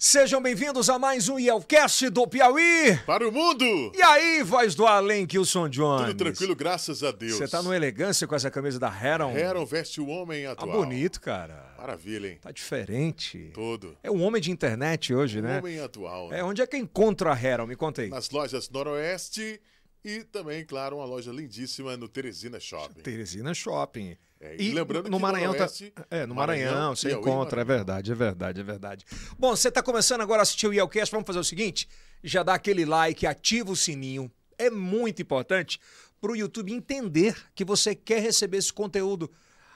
Sejam bem-vindos a mais um Yelcast do Piauí. Para o mundo! E aí, voz do além, Kilson Jones? Tudo tranquilo, graças a Deus. Você tá no elegância com essa camisa da Heron? Heron veste o homem Tá atual. bonito, cara. Maravilha, hein? Tá diferente. Todo. É um homem de internet hoje, O né? homem atual. É, onde é que eu encontro a Heron? Me conta aí. Nas lojas Noroeste e também, claro, uma loja lindíssima no Teresina Shopping. Teresina Shopping. É, e lembrando no que Maranhão tá... Noroeste, É, no Maranhão, Maranhão, você Piauí, encontra, é Maranhão. verdade, é verdade, é verdade. Bom, você tá começando agora a assistir o Yelcast, vamos fazer o seguinte, já dá aquele like, ativa o sininho, é muito importante pro YouTube entender que você quer receber esse conteúdo.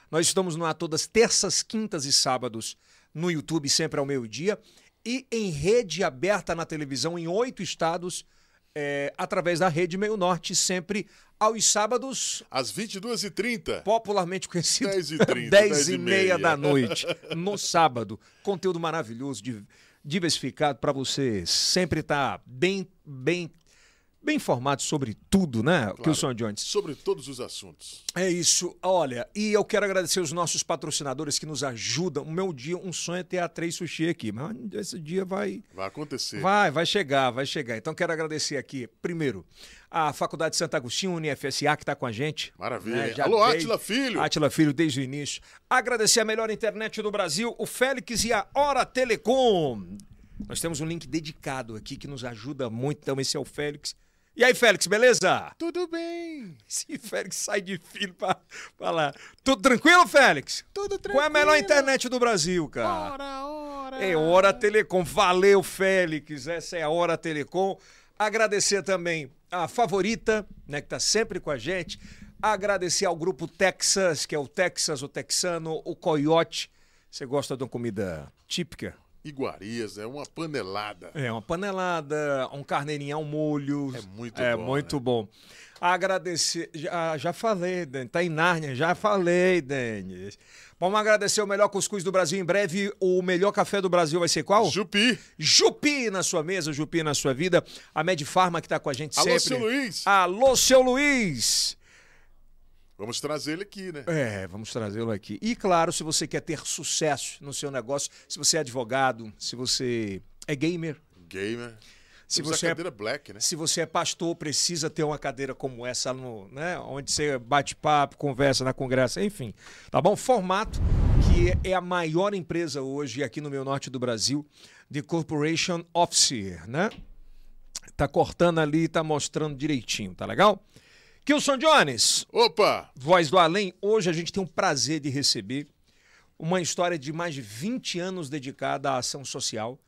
Nós estamos no ar todas terças, quintas e sábados no YouTube, sempre ao meio-dia, e em rede aberta na televisão em oito estados, é, através da Rede Meio Norte, sempre aos sábados, Às 22h30. popularmente conhecido 10h30, 10 e meia 10h30. da noite, no sábado. Conteúdo maravilhoso, di- diversificado para você sempre estar bem, bem, bem informado sobre tudo, né, Kilson Jones? Sobre todos os assuntos. É isso. Olha, e eu quero agradecer os nossos patrocinadores que nos ajudam. O meu dia, um sonho é ter a Três Sushi aqui, mas esse dia vai Vai acontecer. Vai, vai chegar, vai chegar. Então quero agradecer aqui, primeiro, a Faculdade de Santo Agostinho, UniFSA, que está com a gente. Maravilha. né? Já Alô, Átila Filho. Átila Filho, desde o início. Agradecer a melhor internet do Brasil, o Félix e a Hora Telecom. Nós temos um link dedicado aqui que nos ajuda muito. Então, esse é o Félix. E aí, Félix, beleza? Tudo bem. Esse Félix sai de filho pra falar. Tudo tranquilo, Félix? Tudo Qual é a melhor internet do Brasil, cara? Ora, ora. É Hora Telecom. Valeu, Félix. Essa é a Hora Telecom. Agradecer também a favorita, né, que tá sempre com a gente. Agradecer ao grupo Texas, que é o Texas, o Texano, o Coyote. Você gosta de uma comida típica? Iguarias, é uma panelada. É, uma panelada, um carneirinho ao molho. É muito É bom, muito né? bom. Agradecer, já, já falei, Dani, tá em Nárnia, já falei, Denis. Vamos agradecer o melhor cuscuz do Brasil. Em breve, o melhor café do Brasil vai ser qual? Jupi. Jupi na sua mesa, Jupi na sua vida. A Medfarma que tá com a gente Alô, sempre. seu Luiz. Alô, seu Luiz. Vamos trazer ele aqui, né? É, vamos trazê-lo aqui. E claro, se você quer ter sucesso no seu negócio, se você é advogado, se você é gamer, Gamer. se Temos você é black, né? Se você é pastor, precisa ter uma cadeira como essa, no, né? onde você bate papo, conversa na congresso, enfim. Tá bom? Formato que é a maior empresa hoje aqui no meu norte do Brasil de Corporation Officer, né? Tá cortando ali, tá mostrando direitinho, tá legal? Kilson Jones, Opa! Voz do Além, hoje a gente tem o prazer de receber uma história de mais de 20 anos dedicada à ação social,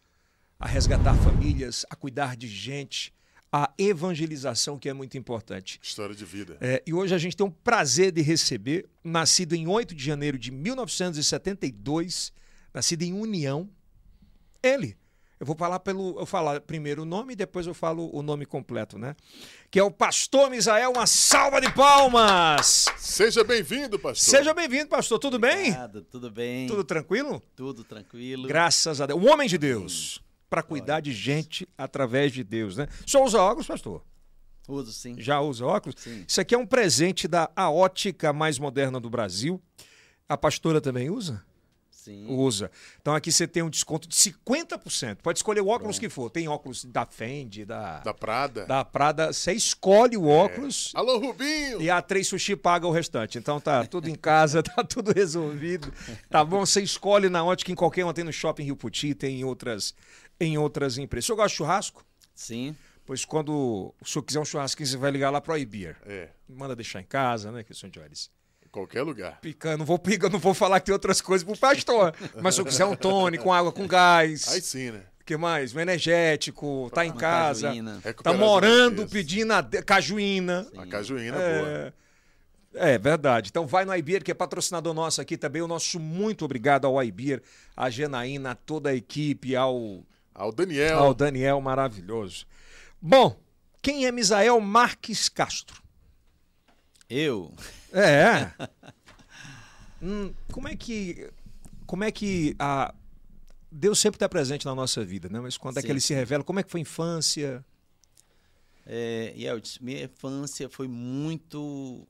a resgatar famílias, a cuidar de gente, a evangelização, que é muito importante. História de vida. É, e hoje a gente tem o prazer de receber, nascido em 8 de janeiro de 1972, nascido em União, ele. Eu vou falar pelo. Eu falar primeiro o nome e depois eu falo o nome completo, né? Que é o Pastor Misael. Uma salva de palmas! Seja bem-vindo, pastor. Seja bem-vindo, pastor. Tudo bem? Obrigado, tudo bem? Tudo tranquilo? Tudo tranquilo. Graças a Deus. Um homem de Deus. Para cuidar de gente através de Deus, né? Só usa óculos, pastor? Uso sim. Já usa óculos? Sim. Isso aqui é um presente da A Ótica mais moderna do Brasil. A pastora também usa? Sim. Usa. Então aqui você tem um desconto de 50%. Pode escolher o óculos que for. Tem óculos da Fendi, da, Da Prada. da Prada. Você escolhe o óculos. Alô, Rubinho! E a Três Sushi paga o restante. Então tá tudo em casa, tá tudo resolvido. Tá bom? Você escolhe na ótica em qualquer uma. Tem no Shopping Rio Puti, tem em outras, em outras empresas. O senhor gosta de churrasco? Sim. Pois quando o senhor quiser um churrasquinho, você vai ligar lá pro iBeer. É, Manda deixar em casa, né, que o senhor? Qualquer lugar. Pica, não vou picar, não vou falar que tem outras coisas pro pastor. Mas se eu quiser um tônico, com água com gás. Aí sim, né? O que mais? Um energético, tá em Uma casa. cajuína. Tá morando, pedindo a de- cajuína. A cajuína é boa. É, verdade. Então vai no iBeer, que é patrocinador nosso aqui também. O nosso muito obrigado ao iBeer, a Janaína, a toda a equipe, ao, Ao Daniel. ao Daniel maravilhoso. Bom, quem é Misael Marques Castro? Eu? É. Hum, como é que. Como é que a. Deus sempre está presente na nossa vida, né? Mas quando é que Sim. ele se revela? Como é que foi a infância? É, Yeltsin, minha infância foi muito,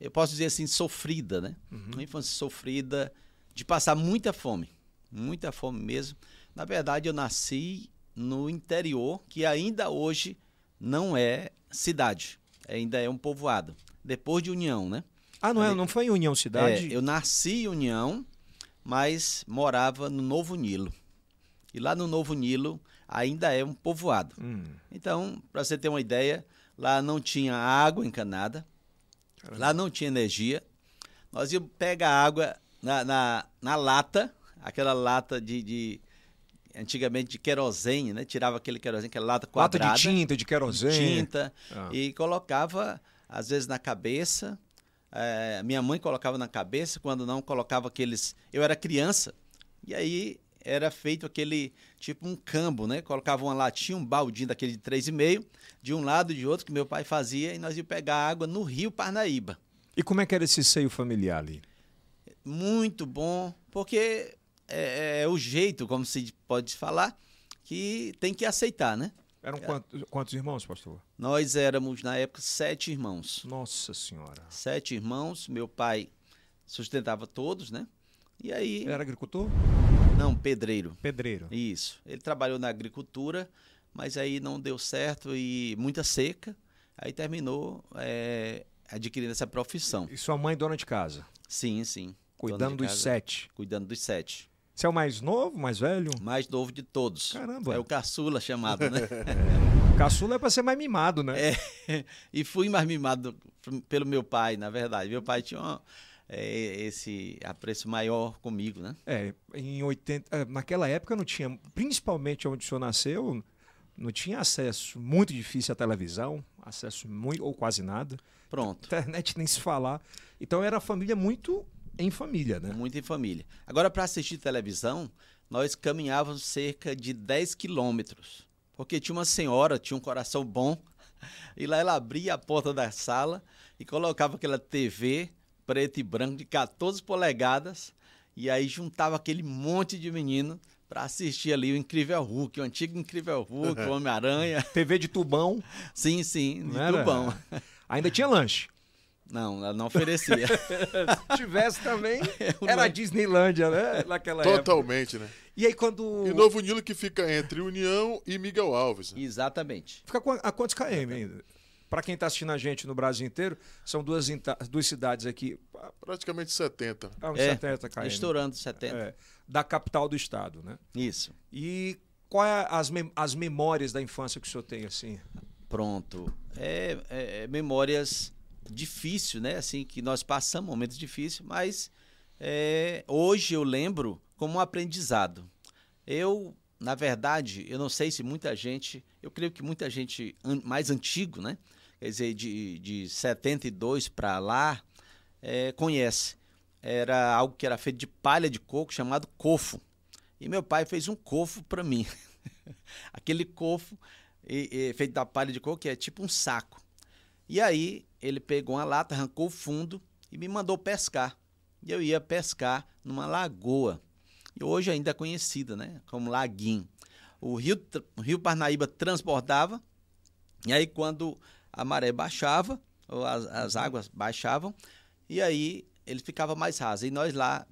eu posso dizer assim, sofrida, né? Uma infância sofrida, de passar muita fome, muita fome mesmo. Na verdade, eu nasci no interior, que ainda hoje não é cidade, ainda é um povoado. Depois de União, né? Ah, não, é, não foi em União Cidade? É, eu nasci em União, mas morava no Novo Nilo. E lá no Novo Nilo ainda é um povoado. Hum. Então, para você ter uma ideia, lá não tinha água encanada, Caramba. lá não tinha energia. Nós íamos pegar água na, na, na lata, aquela lata de, de, antigamente de querosene, né? Tirava aquele querosene, aquela lata quadrada. Lata de tinta, de querosene. Tinta. Ah. E colocava, às vezes, na cabeça. É, minha mãe colocava na cabeça, quando não, colocava aqueles... Eu era criança, e aí era feito aquele, tipo um cambo, né? Colocava uma latinha, um baldinho daquele de 3,5, de um lado e de outro, que meu pai fazia, e nós íamos pegar água no rio Parnaíba. E como é que era esse seio familiar ali? Muito bom, porque é, é, o jeito, como se pode falar, que tem que aceitar, né? Eram quantos, quantos, irmãos, pastor? Nós éramos, na época, sete irmãos. Nossa Senhora. Sete irmãos. Meu pai sustentava todos, né? E aí. Ele era agricultor? Não, pedreiro. Pedreiro. Isso. Ele trabalhou na agricultura, mas aí não deu certo e muita seca. Aí terminou é, adquirindo essa profissão. E sua mãe, dona de casa? Sim, sim. Cuidando dos sete. Cuidando dos sete. Você é o mais novo, mais velho? Mais novo de todos. Caramba. É o caçula chamado, né? é. Caçula é para ser mais mimado, né? É. E fui mais mimado pelo meu pai, na verdade. Meu pai tinha uma, é, esse apreço maior comigo, né? É, em 80, é, naquela época não tinha, principalmente onde o senhor nasceu, não tinha acesso muito difícil à televisão, acesso muito ou quase nada. Pronto. Internet nem se falar. Então era a família muito em família, né? Muito em família. Agora, para assistir televisão, nós caminhávamos cerca de 10 quilômetros. Porque tinha uma senhora, tinha um coração bom, e lá ela abria a porta da sala e colocava aquela TV preto e branco de 14 polegadas, e aí juntava aquele monte de menino para assistir ali o Incrível Hulk, o antigo Incrível Hulk, o Homem-Aranha. TV de tubão. Sim, sim, de tubão. Ainda tinha lanche. Não, ela não oferecia. Se tivesse também, era a Disneylândia, né? Naquela Totalmente, época. né? E aí quando... E Novo Nilo que fica entre União e Miguel Alves. Né? Exatamente. Fica a quantos km ainda? Para quem está assistindo a gente no Brasil inteiro, são duas, duas cidades aqui. Praticamente 70. Ah, uns é, 70 km. Estourando 70. É, da capital do estado, né? Isso. E quais é as, mem as memórias da infância que o senhor tem, assim? Pronto. É, é, é memórias difícil, né? Assim, que nós passamos momentos difíceis, mas é, hoje eu lembro como um aprendizado. Eu, na verdade, eu não sei se muita gente, eu creio que muita gente mais antigo, né? Quer dizer, de, de 72 para lá, é, conhece. Era algo que era feito de palha de coco, chamado cofo. E meu pai fez um cofo para mim. Aquele cofo e, e, feito da palha de coco, que é tipo um saco. E aí ele pegou uma lata, arrancou o fundo e me mandou pescar. E eu ia pescar numa lagoa. E hoje ainda é conhecida, né? Como Laguinho. O rio, o rio Parnaíba transbordava. E aí, quando a maré baixava, ou as, as águas baixavam, e aí ele ficava mais raso. E nós lá,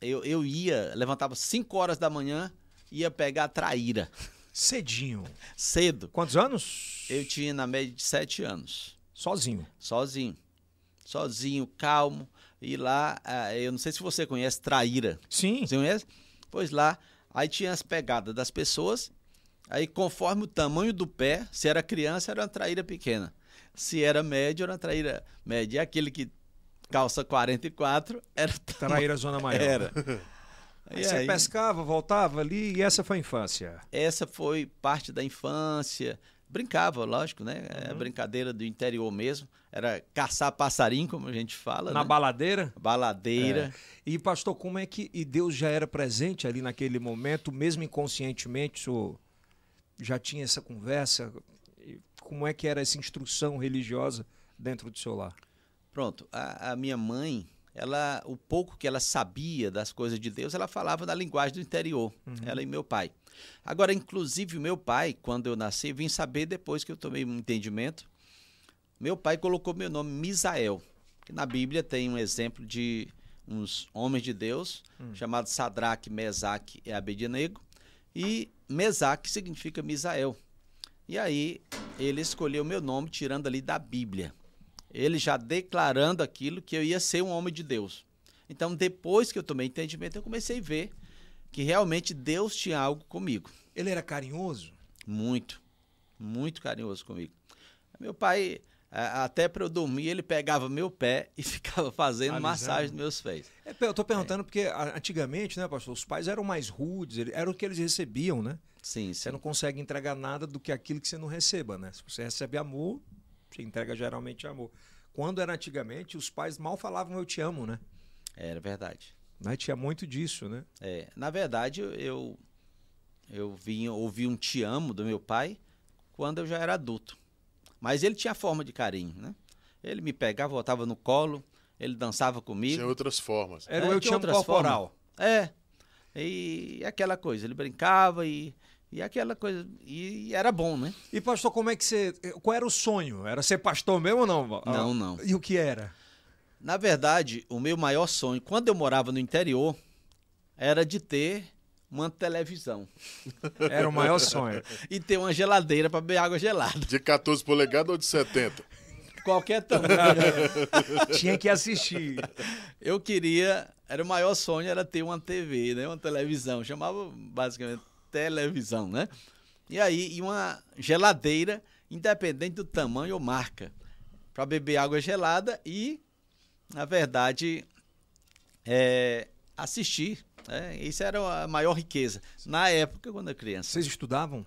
eu, eu ia, levantava 5 horas da manhã, ia pegar a traíra. Cedinho. Cedo. Quantos anos? Eu tinha na média de 7 anos. Sozinho? Sozinho. Sozinho, calmo. E lá, ah, eu não sei se você conhece Traíra. Sim. Você conhece? Pois lá, aí tinha as pegadas das pessoas. Aí, conforme o tamanho do pé, se era criança, era uma traíra pequena. Se era médio, era uma traíra média. E aquele que calça 44 era. Traíra zona maior. Era. Aí, você aí, pescava, voltava ali e essa foi a infância? Essa foi parte da infância. Brincava, lógico, né? É uhum. brincadeira do interior mesmo. Era caçar passarinho, como a gente fala. Na né? baladeira? Baladeira. É. E, pastor, como é que. E Deus já era presente ali naquele momento, mesmo inconscientemente, o senhor já tinha essa conversa? Como é que era essa instrução religiosa dentro do seu lar? Pronto. A, a minha mãe, ela, o pouco que ela sabia das coisas de Deus, ela falava na linguagem do interior. Uhum. Ela e meu pai. Agora, inclusive, meu pai, quando eu nasci, vim saber depois que eu tomei um entendimento. Meu pai colocou meu nome Misael. Que na Bíblia tem um exemplo de uns homens de Deus, hum. chamados Sadraque, Mesaque e Abednego. e Mesá, que significa Misael. E aí ele escolheu meu nome tirando ali da Bíblia. Ele já declarando aquilo que eu ia ser um homem de Deus. Então, depois que eu tomei entendimento, eu comecei a ver que realmente Deus tinha algo comigo. Ele era carinhoso? Muito, muito carinhoso comigo. Meu pai, até para eu dormir, ele pegava meu pé e ficava fazendo Alisando. massagem nos meus pés. É, eu estou perguntando é. porque antigamente, né, pastor, os pais eram mais rudes, era o que eles recebiam, né? Sim, sim. Você não consegue entregar nada do que aquilo que você não receba, né? Se você recebe amor, você entrega geralmente amor. Quando era antigamente, os pais mal falavam eu te amo, né? Era verdade. Mas tinha muito disso, né? É, na verdade, eu eu vim ouvi um te amo do meu pai quando eu já era adulto. Mas ele tinha forma de carinho, né? Ele me pegava, botava no colo, ele dançava comigo. Tinha outras formas. Era o é, eu te amo corporal. Formas. É. E aquela coisa, ele brincava e e aquela coisa. E era bom, né? E, pastor, como é que você. Qual era o sonho? Era ser pastor mesmo ou não? Não, não. E o que era? Na verdade, o meu maior sonho, quando eu morava no interior, era de ter uma televisão. Era o maior sonho. e ter uma geladeira para beber água gelada. De 14 polegadas ou de 70? Qualquer tamanho. Tinha que assistir. Eu queria, era o maior sonho era ter uma TV, né, uma televisão, chamava basicamente televisão, né? E aí, e uma geladeira, independente do tamanho ou marca, para beber água gelada e, na verdade, é, assistir. Né? Isso era a maior riqueza. Na época, quando eu era criança. Vocês estudavam?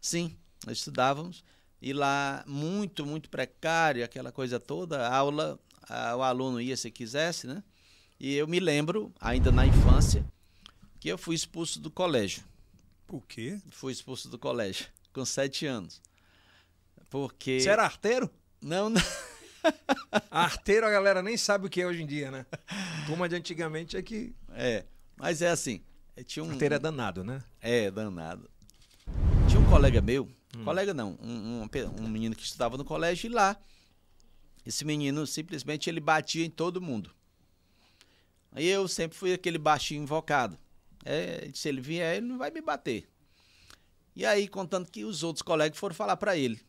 Sim, nós estudávamos. E lá, muito, muito precário, aquela coisa toda, a aula, a, o aluno ia se quisesse, né? E eu me lembro, ainda na infância, que eu fui expulso do colégio. Por quê? Fui expulso do colégio com sete anos. Porque. Você era arteiro? Não, não. arteiro a galera nem sabe o que é hoje em dia, né? Turma de antigamente é que. É. Mas é assim. Tinha um... Arteiro é danado, né? É, danado. Tinha um colega meu, hum. colega não, um, um, um menino que estudava no colégio e lá. Esse menino simplesmente ele batia em todo mundo. Aí eu sempre fui aquele baixinho invocado. É, se ele vier, ele não vai me bater. E aí, contando que os outros colegas foram falar para ele.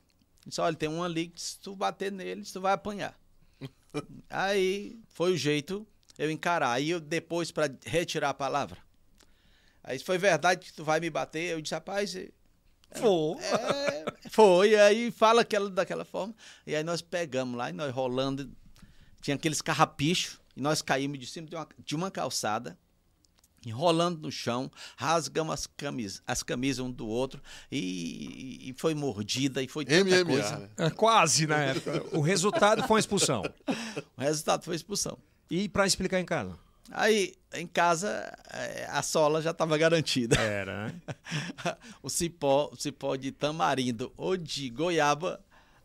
Disse, olha, tem um ali que se tu bater nele, tu vai apanhar. aí foi o jeito eu encarar. Aí eu depois, para retirar a palavra. Aí foi verdade que tu vai me bater. Eu disse, rapaz. É, foi. É, foi. Aí fala aquela, daquela forma. E aí nós pegamos lá e nós rolando. Tinha aqueles carrapichos. E nós caímos de cima de uma, de uma calçada enrolando no chão, rasgamos as camisas, as camisas um do outro e, e foi mordida e foi tanta MMA, coisa. Né? É, quase na época. O resultado foi uma expulsão. O resultado foi expulsão. E para explicar em casa? Aí, em casa, é, a sola já estava garantida. Era, né? o cipó, o cipó de tamarindo ou de goiaba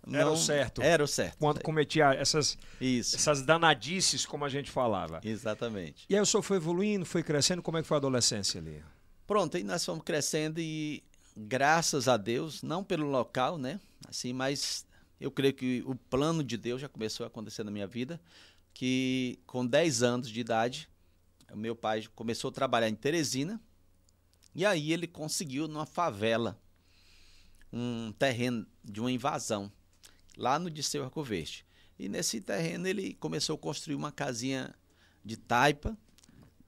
não, era o certo. Era o certo. Quando cometia essas, Isso. essas danadices, como a gente falava. Exatamente. E aí o senhor foi evoluindo, foi crescendo, como é que foi a adolescência ali? Pronto, aí nós fomos crescendo e graças a Deus, não pelo local, né? Assim, mas eu creio que o plano de Deus já começou a acontecer na minha vida, que com 10 anos de idade, o meu pai começou a trabalhar em Teresina, e aí ele conseguiu numa favela um terreno de uma invasão lá no Disseu Arco Verde. E nesse terreno ele começou a construir uma casinha de taipa.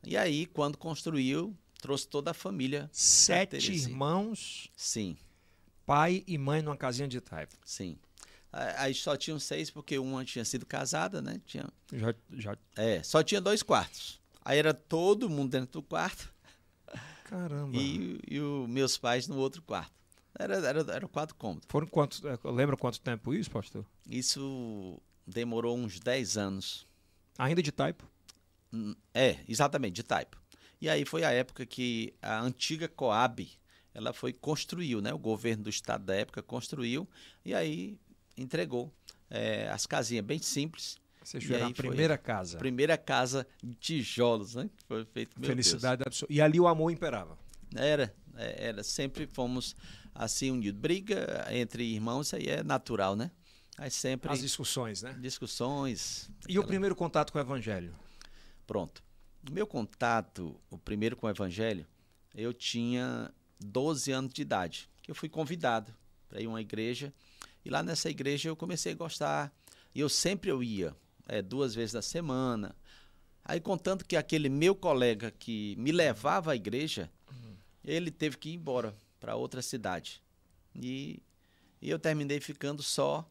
E aí, quando construiu, trouxe toda a família. Sete irmãos? Sim. Pai e mãe numa casinha de taipa? Sim. Aí só tinham seis, porque uma tinha sido casada, né? Tinha... Já, já... É, só tinha dois quartos. Aí era todo mundo dentro do quarto. Caramba. E, e os meus pais no outro quarto. Era, era, era quatro cômodos. Foram quantos? É, lembra quanto tempo isso, pastor? Isso demorou uns 10 anos. Ainda de taipo? É, exatamente, de taipo. E aí foi a época que a antiga Coab, ela foi construiu, né? O governo do estado da época construiu e aí entregou é, as casinhas bem simples. Você foi a primeira casa. Primeira casa de tijolos, né? Que foi feito. Felicidade absoluta. E ali o amor imperava. Era, é, era sempre fomos assim unidos. Briga entre irmãos, isso aí é natural, né? Aí sempre. As discussões, né? Discussões. E aquela... o primeiro contato com o Evangelho? Pronto. O meu contato, o primeiro com o Evangelho, eu tinha 12 anos de idade, que eu fui convidado para ir a uma igreja. E lá nessa igreja eu comecei a gostar. E eu sempre eu ia, é, duas vezes na semana. Aí contando que aquele meu colega que me levava à igreja, ele teve que ir embora para outra cidade. E, e eu terminei ficando só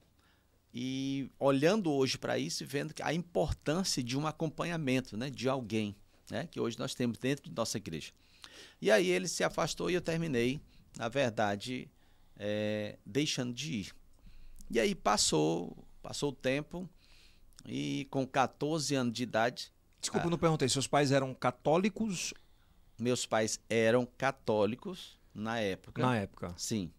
e olhando hoje para isso e vendo a importância de um acompanhamento, né, de alguém, né, que hoje nós temos dentro de nossa igreja. E aí ele se afastou e eu terminei, na verdade, é, deixando de ir. E aí passou, passou o tempo e com 14 anos de idade. Desculpa, ah, não perguntei. Seus pais eram católicos? Meus pais eram católicos na época. Na época. Sim.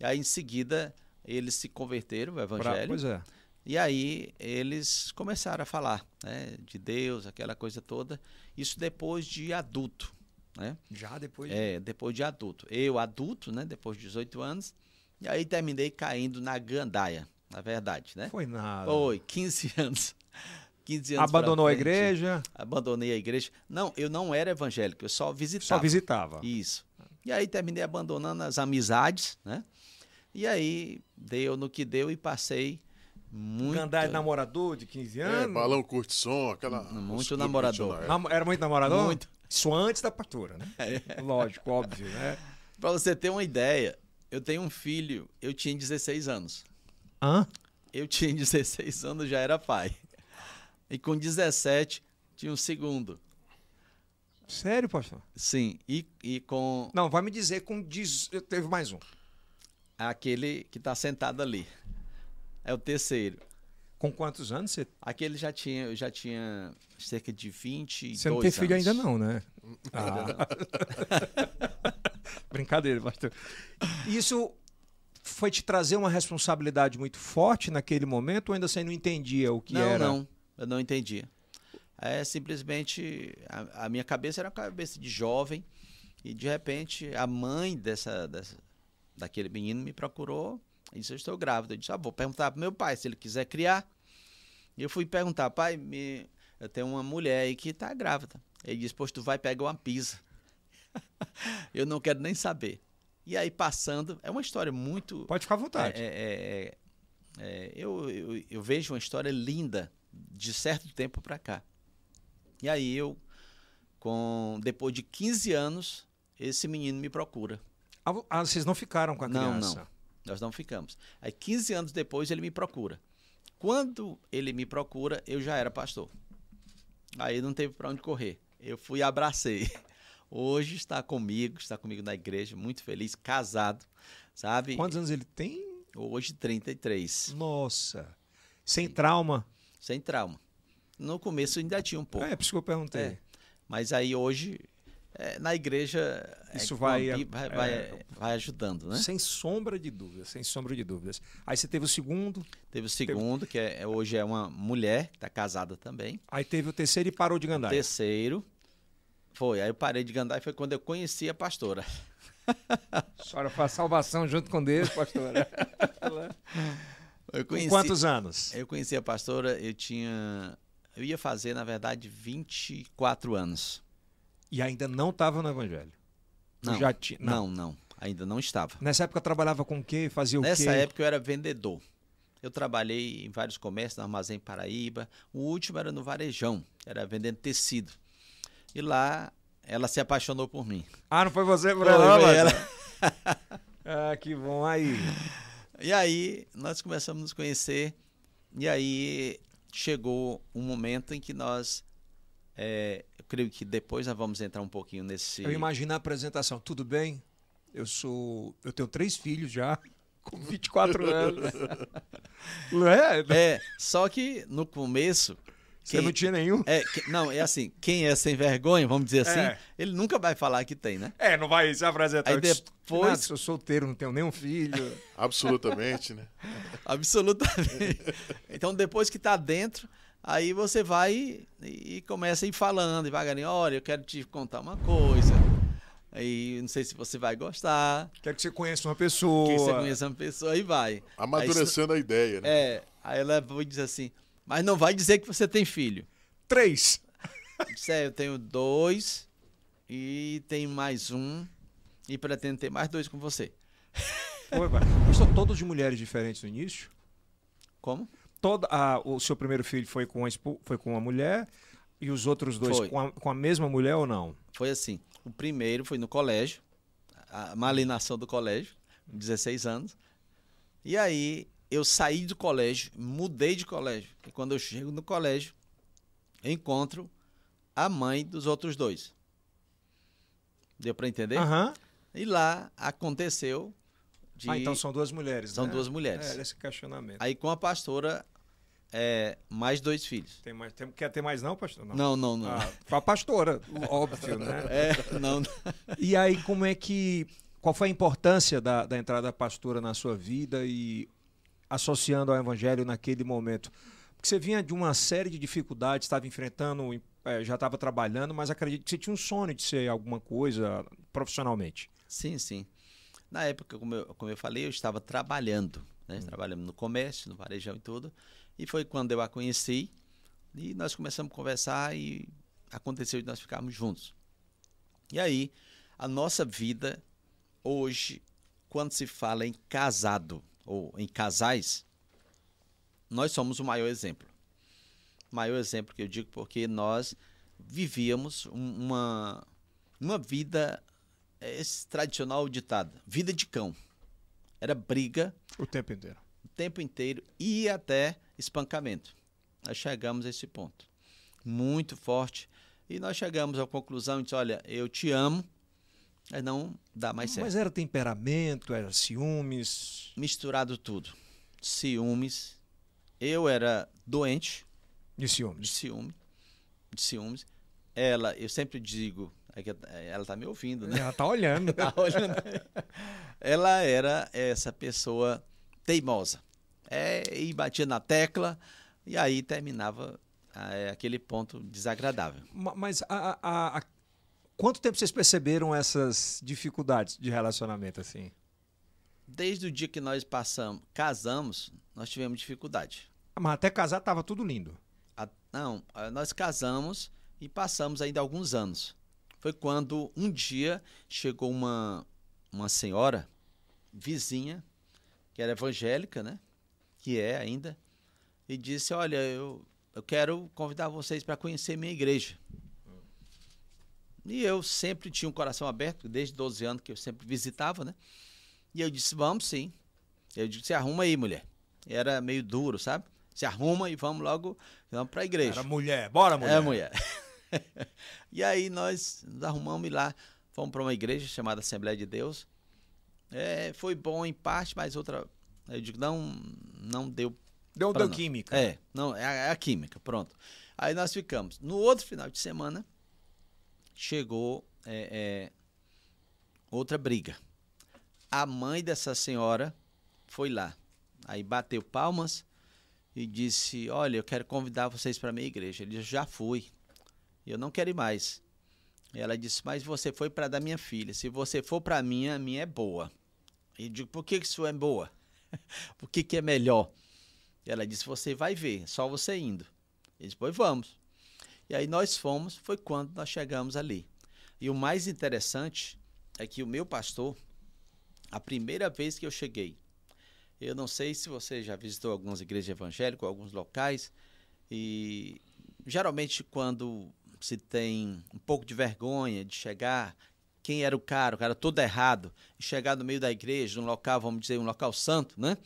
E aí em seguida eles se converteram ao evangelho. Pra, pois é. E aí eles começaram a falar né, de Deus, aquela coisa toda. Isso depois de adulto. Né? Já depois? De... É, depois de adulto. Eu, adulto, né, depois de 18 anos. E aí terminei caindo na gandaia, na verdade. Né? Foi nada. Foi, 15 anos. 15 anos Abandonou a igreja? Abandonei a igreja. Não, eu não era evangélico, eu só visitava. Só visitava. Isso. E aí terminei abandonando as amizades, né? E aí deu no que deu e passei muito. Gandaia namorador de 15 é, anos? É, balão curte som, aquela. Muito namorador. Era muito namorador? Muito. Isso antes da pastora, né? É. Lógico, óbvio, né? Pra você ter uma ideia, eu tenho um filho, eu tinha 16 anos. Hã? Eu tinha 16 anos, já era pai. E com 17, tinha um segundo. Sério, pastor? Sim, e, e com. Não, vai me dizer com. Diz... Teve mais um. Aquele que está sentado ali. É o terceiro. Com quantos anos você. Aquele já tinha, já tinha cerca de 20 Você não tem filho ainda, não, né? Ah. Brincadeira, pastor. Isso foi te trazer uma responsabilidade muito forte naquele momento ou ainda você não entendia o que não, era? Não, não. Eu não entendia. É simplesmente a, a, minha cabeça era uma cabeça de jovem e de repente a mãe dessa, dessa daquele menino me procurou e disse eu estou grávida. Eu disse ah, vou perguntar para meu pai se ele quiser criar. E eu fui perguntar pai, me, eu tenho uma mulher aí que está grávida. Ele disse pois tu vai pegar uma pizza. eu não quero nem saber. E aí passando é uma história muito pode ficar à vontade. É, é, é, é eu, eu, eu vejo uma história linda de certo tempo para cá. E aí eu, com depois de 15 anos, esse menino me procura. Ah, ah vocês não ficaram com a criança? Não, não. Nós não ficamos. Aí 15 anos depois ele me procura. Quando ele me procura, eu já era pastor. Aí não teve para onde correr. Eu fui e abracei. Hoje está comigo, está comigo na igreja, muito feliz, casado, sabe? Quantos anos ele tem? Hoje 33. Nossa. Sem trauma? Sem trauma. No começo ainda tinha um pouco. É, é por isso que eu perguntei. É. Mas aí hoje, é, na igreja, é isso vai, vai, vai, é, vai, ajudando, né? Sem sombra de dúvidas, sem sombra de dúvidas. Aí você teve o segundo. Teve o segundo, teve... que é, hoje é uma mulher, que está casada também. Aí teve o terceiro e parou de gandar. terceiro. Foi, aí eu parei de gandar e foi quando eu conheci a pastora. A senhora faz salvação junto com Deus, pastora. eu conheci, com quantos anos? Eu conheci a pastora, eu tinha eu ia fazer, na verdade, 24 anos. E ainda não estava no Evangelho? Não, já ti... não, não, não, ainda não estava. Nessa época trabalhava com o quê? Fazia o Nessa quê? Nessa época eu era vendedor. Eu trabalhei em vários comércios, no Armazém Paraíba. O último era no Varejão, era vendendo tecido. E lá ela se apaixonou por mim. Ah, não foi você por ela? Foi ela. ah, que bom aí. E aí nós começamos a nos conhecer. E aí chegou um momento em que nós. É, eu creio que depois nós vamos entrar um pouquinho nesse. Eu imagino a apresentação. Tudo bem? Eu sou. Eu tenho três filhos já, com 24 anos. Não é? É, só que no começo. Você não tinha nenhum? É, que, não, é assim, quem é sem vergonha, vamos dizer assim, é. ele nunca vai falar que tem, né? É, não vai se apresentar. Aí depois... Nada, sou solteiro, não tenho nenhum filho. Absolutamente, né? Absolutamente. Então, depois que tá dentro, aí você vai e, e começa a ir falando devagarinho, olha, eu quero te contar uma coisa. Aí não sei se você vai gostar. Quero que você conheça uma pessoa. Que você conheça uma pessoa e vai. Amadurecendo aí, a ideia, né? É. Aí ela vai dizer assim, mas não vai dizer que você tem filho. Três. Disse, é, eu tenho dois e tem mais um. e pretendo ter mais dois com você. Foi. Mas são todos de mulheres diferentes no início? Como? Toda, a- o seu primeiro filho foi com, a, foi com uma mulher e os outros dois com a, com a mesma mulher ou não? Foi assim. O primeiro foi no colégio, a malinação do colégio, 16 anos. E aí eu saí do colégio, mudei de colégio. E quando eu chego no colégio, encontro a mãe dos outros dois. Deu para entender? Aham. E lá aconteceu de Ah, então são duas mulheres, São né? duas mulheres. É, esse questionamento. aí com a pastora é, mais dois filhos. Tem mais, tem, quer ter mais não, pastor? Não, não, não. Ah, com a pastora, óbvio, né? É, não. E aí, como é que. Qual foi a importância da, da entrada da pastora na sua vida e associando ao evangelho naquele momento? Porque você vinha de uma série de dificuldades, estava enfrentando, eh, já estava trabalhando, mas acredito que você tinha um sonho de ser alguma coisa profissionalmente. Sim, sim. Na época, como eu, como eu falei, eu estava trabalhando, né? Trabalhando no comércio, no varejão e tudo. E foi quando eu a conheci e nós começamos a conversar e aconteceu de nós ficarmos juntos. E aí, a nossa vida hoje, quando se fala em casado ou em casais, nós somos o maior exemplo. Maior exemplo que eu digo porque nós vivíamos um- uma, uma vida esse tradicional ditado, vida de cão. Era briga O tempo inteiro. o tempo inteiro e até espancamento. Nós chegamos a esse ponto. Muito forte. E nós chegamos à conclusão de, olha, eu te amo, mas não dá mais certo. Mas era temperamento, era ciúmes. Misturado tudo. Ciúmes. Eu era doente De de ciúmes. ciúme. De ciúmes. Ela, eu sempre digo, é que ela tá me ouvindo, né? Ela tá olhando. Tá olhando. Ela era essa pessoa teimosa. É, e batia na tecla, e aí terminava é, aquele ponto desagradável. Ma- Mas a, a- a- quanto tempo vocês perceberam essas dificuldades de relacionamento assim? Desde o dia que nós passamos, casamos, nós tivemos dificuldade. Ah, Mas até casar tava tudo lindo. A- não, nós casamos e passamos ainda alguns anos. Foi quando um dia chegou uma, uma senhora vizinha, que era evangélica, né? Que é ainda, e disse: Olha, eu, eu quero convidar vocês para conhecer minha igreja. E eu sempre tinha um coração aberto, desde 12 anos que eu sempre visitava, né? E eu disse: Vamos sim. Eu disse: Se arruma aí, mulher. Era meio duro, sabe? Se arruma e vamos logo vamos para a igreja. Era mulher. Bora, mulher. É, mulher. e aí nós nos arrumamos e lá fomos para uma igreja chamada Assembleia de Deus. É, foi bom em parte, mas outra, eu digo, não, não deu. Deu, pra deu química. É, não, é a, é a química, pronto. Aí nós ficamos. No outro final de semana, chegou é, é, outra briga. A mãe dessa senhora foi lá. Aí bateu palmas e disse: Olha, eu quero convidar vocês para minha igreja. Ele disse: Já fui. Eu não quero ir mais. Ela disse: Mas você foi para da minha filha. Se você for para minha, a minha é boa. E digo: Por que que isso é boa? Por que, que é melhor? Ela disse: Você vai ver, só você indo. Ele disse: Pois vamos. E aí nós fomos, foi quando nós chegamos ali. E o mais interessante é que o meu pastor, a primeira vez que eu cheguei, eu não sei se você já visitou algumas igrejas evangélicas, alguns locais, e geralmente quando se tem um pouco de vergonha de chegar, quem era o cara, o cara todo errado, e chegar no meio da igreja, num local, vamos dizer, um local santo, né?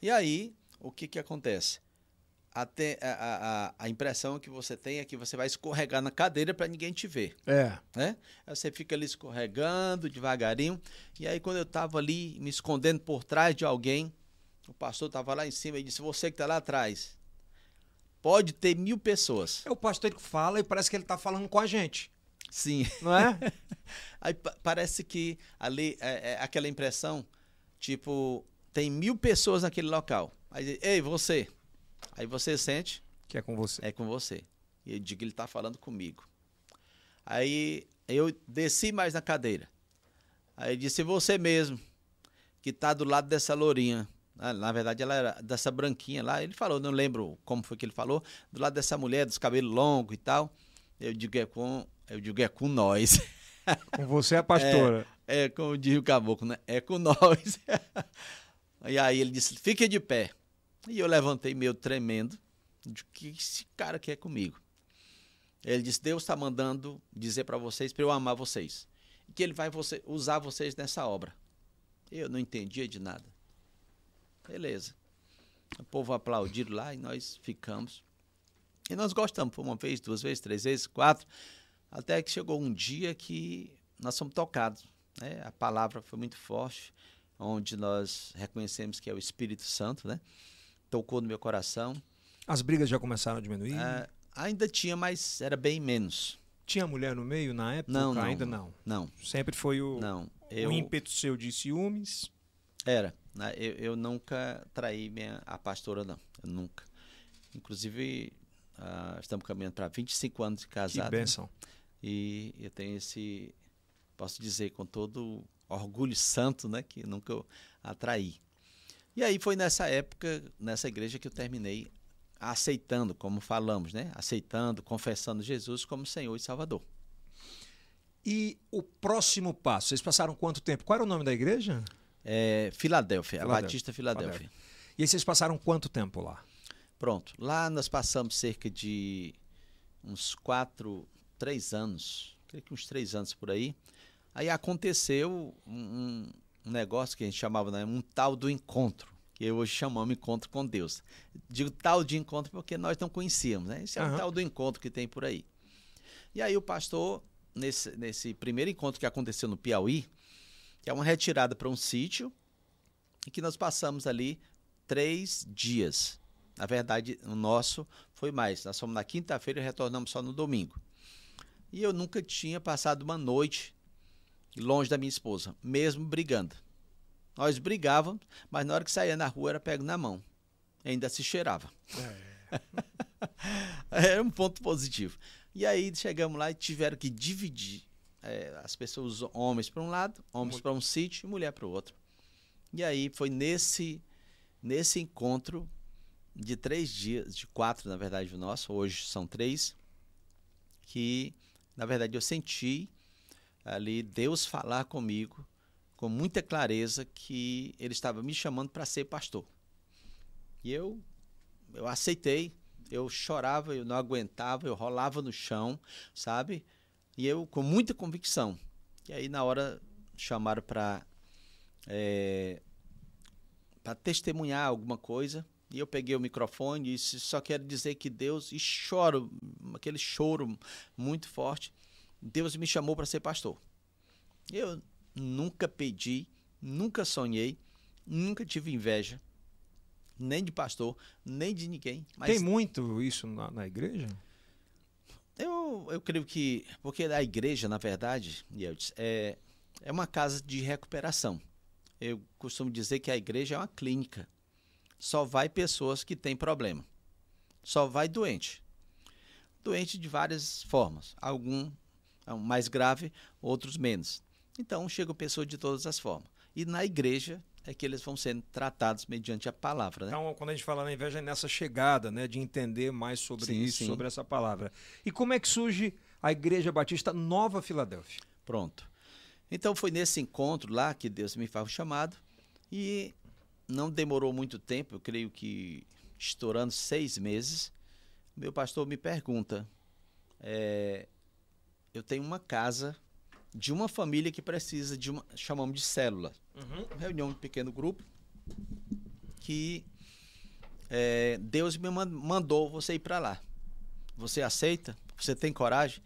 E aí, o que que acontece? Até a, a, a impressão que você tem é que você vai escorregar na cadeira para ninguém te ver É. né? Aí você fica ali escorregando devagarinho. E aí, quando eu estava ali me escondendo por trás de alguém, o pastor estava lá em cima e disse: Você que está lá atrás, pode ter mil pessoas. É o pastor que fala e parece que ele tá falando com a gente. Sim. Não é? Aí pa- parece que ali é, é aquela impressão, tipo, tem mil pessoas naquele local. Aí, diz, ei, você. Aí você sente, que é com você. é com você. E eu digo, ele está falando comigo. Aí eu desci mais na cadeira. Aí ele disse, você mesmo, que está do lado dessa lourinha. Ah, Na verdade, ela era dessa branquinha lá. Ele falou, não lembro como foi que ele falou, do lado dessa mulher, dos cabelos longos e tal. Eu digo, é com, eu digo, é com nós. Com você é a pastora. É, como diz o caboclo, né? É com nós. e aí ele disse: fique de pé. E eu levantei meio tremendo. De que esse cara quer comigo? Ele disse: Deus está mandando dizer para vocês para eu amar vocês. Que ele vai você, usar vocês nessa obra. Eu não entendia de nada. Beleza. O povo aplaudiu lá e nós ficamos. E nós gostamos. Foi uma vez, duas vezes, três vezes, quatro. Até que chegou um dia que nós fomos tocados. Né? A palavra foi muito forte, onde nós reconhecemos que é o Espírito Santo, né? Tocou no meu coração. As brigas já começaram a diminuir? Ah, ainda tinha, mas era bem menos. Tinha mulher no meio na época? Não, não. Ainda não. Não. Sempre foi o, Não. o Eu, ímpeto seu de ciúmes. Era. né? Eu, eu nunca traí minha, a pastora, não. Eu nunca. Inclusive, ah, estamos caminhando para 25 anos de Que casado. né? bênção. E eu tenho esse, posso dizer com todo orgulho santo, né, que nunca eu atraí. E aí foi nessa época, nessa igreja que eu terminei aceitando, como falamos, né, aceitando, confessando Jesus como Senhor e Salvador. E o próximo passo? Vocês passaram quanto tempo? Qual era o nome da igreja? É, Filadélfia, a Filadélfia, Batista Filadélfia. Filadélfia. E aí vocês passaram quanto tempo lá? Pronto. Lá nós passamos cerca de uns quatro, três anos, creio que uns três anos por aí. Aí aconteceu um, um- negócio que a gente chamava né, um tal do encontro, que hoje chamamos encontro com Deus. Digo tal de encontro porque nós não conhecíamos, né? Esse é o Aham. tal do encontro que tem por aí. E aí o pastor, nesse, nesse primeiro encontro que aconteceu no Piauí, que é uma retirada para um sítio, e que nós passamos ali três dias. Na verdade, o nosso foi mais. Nós fomos na quinta-feira e retornamos só no domingo. E eu nunca tinha passado uma noite longe da minha esposa, mesmo brigando. Nós brigávamos, mas na hora que saía na rua era pego na mão. Ainda se cheirava. Era um ponto positivo. E aí chegamos lá e tiveram que dividir eh, as pessoas, homens para um lado, homens para um sítio e mulher para o outro. E aí foi nesse, nesse encontro de três dias, de quatro, na verdade, o nosso, hoje são três, que, na verdade, eu senti ali Deus falar comigo com muita clareza que Ele estava me chamando para ser pastor. E eu, eu aceitei, eu chorava, eu não aguentava, eu rolava no chão, sabe? E eu com muita convicção. E aí, na hora, chamaram para para testemunhar alguma coisa. E eu peguei o microfone e disse, só quero dizer que Deus, e choro, aquele choro muito forte, Deus me chamou para ser pastor. Eu nunca pedi, nunca sonhei, nunca tive inveja, nem de pastor, nem de ninguém. Tem muito isso na, na igreja? eu, eu creio que, porque a igreja, na verdade, é, é uma casa de recuperação. Eu costumo dizer que a igreja é uma clínica. Só vai pessoas que têm problema. Só vai doente. Doente de várias formas. Algum mais grave, outros menos. Então, chegam pessoas de todas as formas. E na igreja é que eles vão sendo tratados mediante a palavra, né? Então, quando a gente fala na inveja, é nessa chegada, né? De entender mais sobre Sim, isso, sim. sobre essa palavra. E como é que surge a Igreja Batista Nova Filadélfia? Pronto. Então foi nesse encontro lá que Deus me faz o chamado e não demorou muito tempo, eu creio que estourando seis meses, meu pastor me pergunta: é, eu tenho uma casa de uma família que precisa de uma, chamamos de célula, uma reunião de pequeno grupo que é, Deus me man- mandou você ir para lá. Você aceita? Você tem coragem?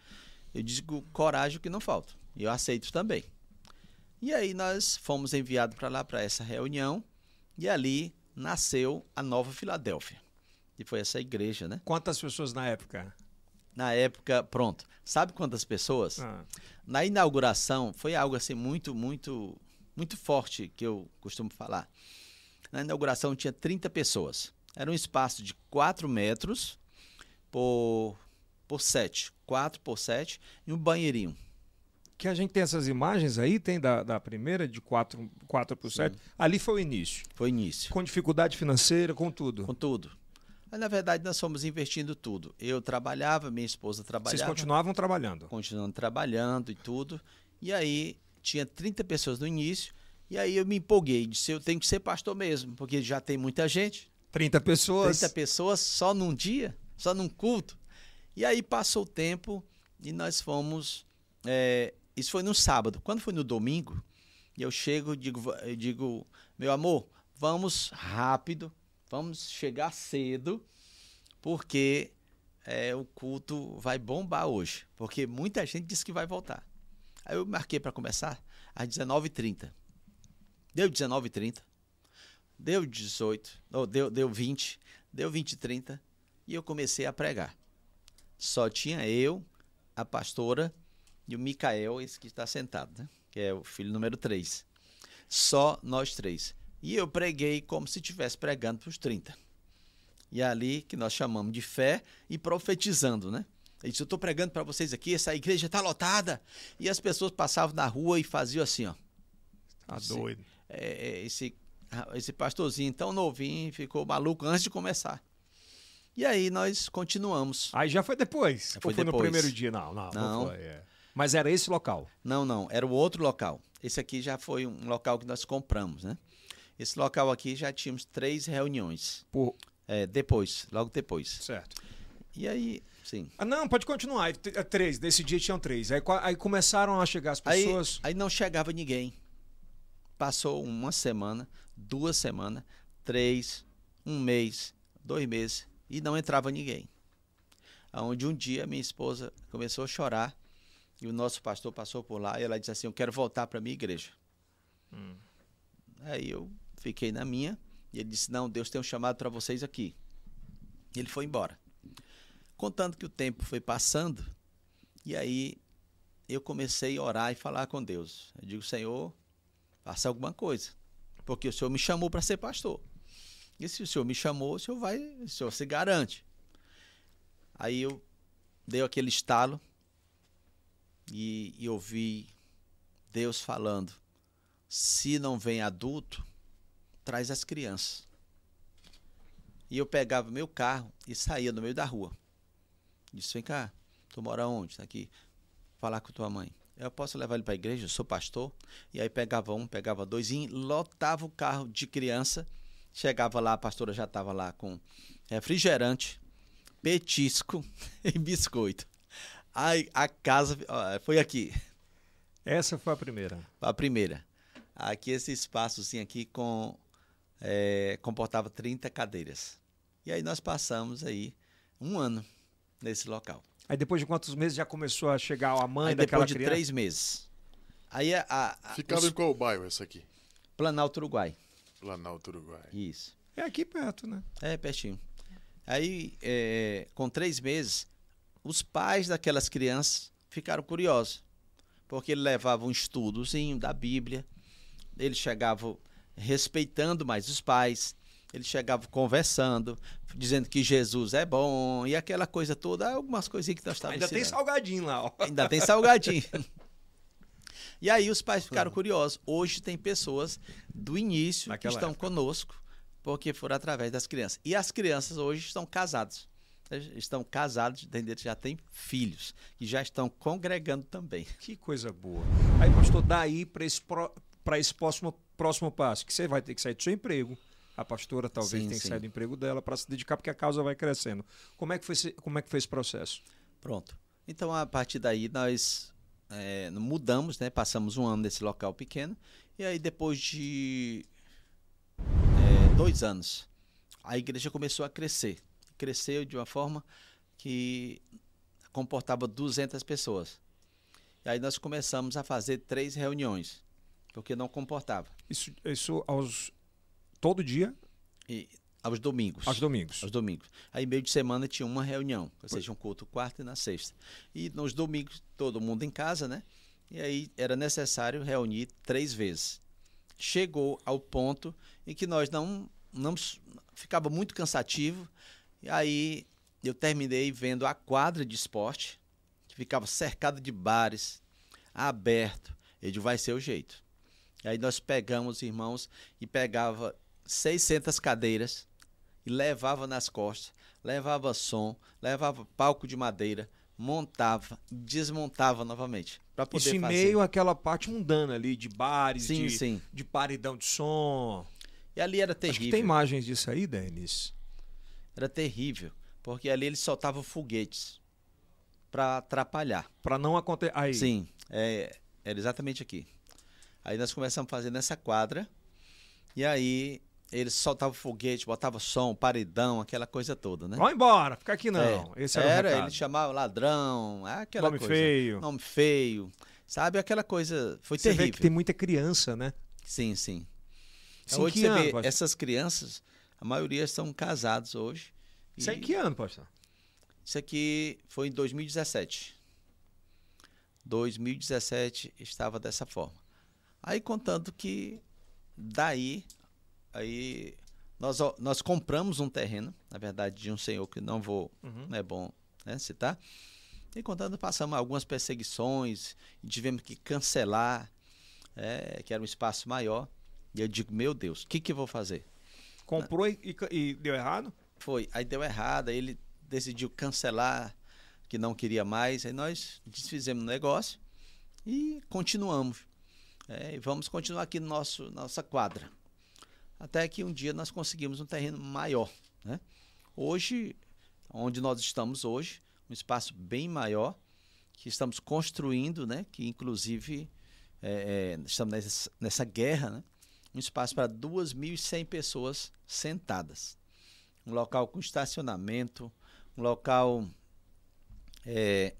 Eu digo coragem que não falta. Eu aceito também. E aí nós fomos enviados para lá para essa reunião e ali nasceu a Nova Filadélfia. E foi essa igreja, né? Quantas pessoas na época? Na época, pronto. Sabe quantas pessoas? Ah, Na inauguração foi algo assim muito, muito, muito forte que eu costumo falar. Na inauguração tinha 30 pessoas. Era um espaço de 4 metros por, por 7. 4 por 7 e um banheirinho. que a gente tem essas imagens aí, tem da, da primeira, de 4, 4 por 7. Ali foi o início. Foi o início. Com dificuldade financeira, com tudo. Com tudo. Mas, na verdade, nós fomos investindo tudo. Eu trabalhava, minha esposa Vocês trabalhava. continuavam trabalhando. continuando trabalhando e tudo. E aí tinha 30 pessoas no início, e aí eu me empolguei, disse, eu tenho que ser pastor mesmo, porque já tem muita gente. 30 pessoas. 30 pessoas só num dia, só num culto. E aí passou o tempo e nós fomos. É, isso foi no sábado. Quando foi no domingo, eu chego e digo, eu digo, meu amor, vamos rápido, vamos chegar cedo, porque é, o culto vai bombar hoje. Porque muita gente disse que vai voltar. Aí eu marquei para começar às 19h30. Deu 19h30, deu 18, ou deu, deu 20, deu 20 e 30, e eu comecei a pregar. Só tinha eu, a pastora e o Micael, esse que está sentado, né? que é o filho número 3. Só nós três. E eu preguei como se estivesse pregando para os 30. E é ali que nós chamamos de fé e profetizando, né? Ele disse, eu estou pregando para vocês aqui, essa igreja está lotada. E as pessoas passavam na rua e faziam assim, ó. Tá doido. É, esse, esse pastorzinho tão novinho ficou maluco antes de começar. E aí nós continuamos. Aí já foi depois. Foi Ou foi depois. no primeiro dia? Não, não. Não. foi, é. Mas era esse local. Não, não, era o outro local. Esse aqui já foi um local que nós compramos, né? Esse local aqui já tínhamos três reuniões. Por... É, depois, logo depois. Certo. E aí, sim. Ah, não, pode continuar. Aí, t- Três, desse dia tinham três. Aí, aí começaram a chegar as Aí, pessoas. aí não chegava ninguém. Passou uma semana, duas semanas, três, um mês, dois meses e não entrava ninguém. Aonde um dia minha esposa começou a chorar e o nosso pastor passou por lá e ela disse assim: Eu quero voltar para minha igreja. Aí eu fiquei na minha e ele disse: Não, Deus tem um chamado para vocês aqui. Ele foi embora. Contando que o tempo foi passando, e aí eu comecei a orar e falar com Deus. Eu digo: Senhor, faça alguma coisa, porque o Senhor me chamou para ser pastor. E se o Senhor me chamou, o Senhor vai, o Senhor se garante. Aí eu dei aquele estalo e, e ouvi Deus falando: se não vem adulto, traz as crianças. E eu pegava meu carro e saía no meio da rua. Disse: vem cá, tu mora onde? Tá aqui. Falar com tua mãe. Eu posso levar ele para a igreja? Eu sou pastor. E aí pegava um, pegava dois e lotava o carro de criança. Chegava lá, a pastora já estava lá com refrigerante, petisco e biscoito. Aí a casa ó, foi aqui. Essa foi a primeira. A primeira. Aqui esse espaçozinho aqui com é, comportava 30 cadeiras. E aí nós passamos aí um ano nesse local. Aí depois de quantos meses já começou a chegar a mãe aí daquela depois de criança? três meses. Aí a, a, a Ficava os- em qual bairro essa aqui? Planalto Uruguai. Planalto, Uruguai. Isso. É aqui perto, né? É, pertinho. Aí, é, com três meses, os pais daquelas crianças ficaram curiosos, porque ele levava um estudozinho da Bíblia, ele chegava respeitando mais os pais, ele chegava conversando, dizendo que Jesus é bom, e aquela coisa toda, algumas coisinhas que nós estávamos Ainda tem ensinando. salgadinho lá, ó. Ainda tem salgadinho. E aí os pais ficaram curiosos. Hoje tem pessoas do início Naquela que estão época. conosco, porque foram através das crianças. E as crianças hoje estão casados. Eles Estão casados, já têm filhos, e já estão congregando também. Que coisa boa. Aí, pastor, daí para esse, pro- pra esse próximo, próximo passo, que você vai ter que sair do seu emprego. A pastora talvez Sim, tenha que sim. sair do emprego dela para se dedicar, porque a causa vai crescendo. Como é que foi, esse- como é que foi esse processo? Pronto. Então, a partir daí, nós é, mudamos, né? Passamos um ano nesse local pequeno. E aí, depois de é, dois anos, a igreja começou a crescer. Cresceu de uma forma que comportava 200 pessoas. E aí, nós começamos a fazer três reuniões, porque não comportava. Isso, isso aos todo dia, E, aos domingos. aos domingos. Aos domingos. Aí, meio de semana, tinha uma reunião, ou seja, um culto quarta e na sexta. E nos domingos, todo mundo em casa, né? E aí era necessário reunir três vezes. Chegou ao ponto em que nós não, não ficava muito cansativo. E aí eu terminei vendo a quadra de esporte, que ficava cercada de bares, aberto. Digo, vai ser o jeito. E aí nós pegamos, irmãos, e pegava 600 cadeiras e levava nas costas, levava som, levava palco de madeira, montava, desmontava novamente, para poder Isso em fazer. meio àquela parte mundana ali, de bares, Sim, de, sim. de paredão de som. E ali era Acho que terrível. tem imagens disso aí, Denis. Era terrível, porque ali eles soltavam foguetes para atrapalhar. Pra não acontecer. Aí. Sim, é, era exatamente aqui. Aí nós começamos a fazer nessa quadra, e aí eles soltavam foguete, botavam som, paredão, aquela coisa toda, né? Vai embora, fica aqui não. É, Esse era, o era recado. eles chamavam ladrão, aquela Nome coisa. feio. Nome feio. Sabe, aquela coisa. Foi Você terrível. vê que tem muita criança, né? Sim, sim. Sim, hoje que você ano, vê, pastor? essas crianças, a maioria estão casados hoje. Isso E aí que ano, pastor? Isso aqui foi em 2017. 2017 estava dessa forma. Aí contando que daí aí nós, nós compramos um terreno, na verdade, de um senhor que não vou, Uhum. não é bom né, citar. E contando, passamos algumas perseguições, e tivemos que cancelar, é, que era um espaço maior. E eu digo, meu Deus, o que, que eu vou fazer? Comprou e, e- e deu errado? Foi, aí deu errado, aí ele decidiu cancelar, que não queria mais, aí nós desfizemos o negócio e continuamos. É, e vamos continuar aqui no nosso nossa quadra. Até que um dia nós conseguimos um terreno maior. Né? Hoje, onde nós estamos hoje, um espaço bem maior, que estamos construindo, né? que inclusive é, é, estamos nessa, nessa guerra, né? um espaço para 2.100 pessoas sentadas um local com estacionamento, um local é,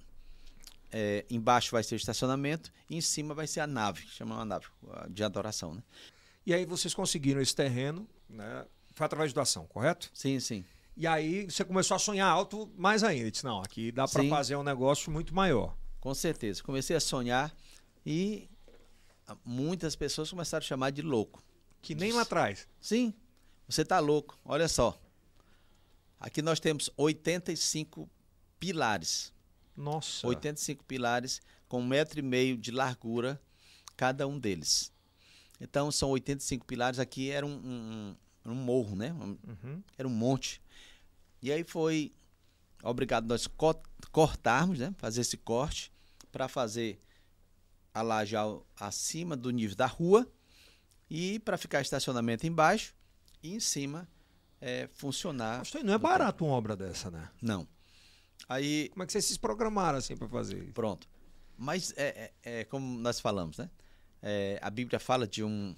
é, embaixo vai ser o estacionamento e em cima vai ser a nave, chama uma nave de adoração, né? E aí vocês conseguiram esse terreno, né? Foi através de doação, correto? Sim, sim. E aí você começou a sonhar alto mais ainda. Disse, não, aqui dá Sim. fazer um negócio muito maior. Com certeza. Comecei a sonhar e muitas pessoas começaram a chamar de louco. Que nem lá atrás. Sim, você tá louco. Olha só. Aqui nós temos 85 pilares. Nossa. 85 pilares com um metro e meio de largura cada um deles. Então são 85 pilares. Aqui era um, um, um morro, né? Um- Uhum. Era um monte. E aí foi obrigado nós co- cortarmos, né? Fazer esse corte para fazer a laje ao- acima do nível da rua e para ficar estacionamento embaixo e em cima é, funcionar. E não é barato uma obra dessa, né? tempo. Não. Aí Como é que vocês se programaram assim pra fazer isso? Pronto. Mas é, é- é como nós falamos, né? É, a Bíblia fala de um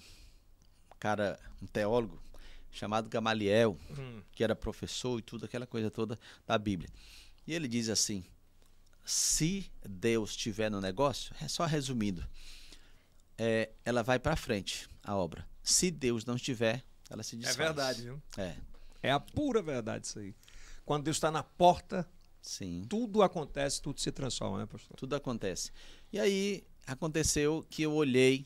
cara, um teólogo chamado Gamaliel, Hum. que era professor e tudo, aquela coisa toda da Bíblia. E ele diz assim: se Deus estiver no negócio, é só resumindo, é, ela vai para frente, a obra. Se Deus não estiver, ela se É desfaz. verdade, viu? É, É a pura verdade isso aí. Quando Deus está na porta, sim. tudo acontece, tudo se transforma, né, pastor? Tudo acontece. E aí aconteceu que eu olhei,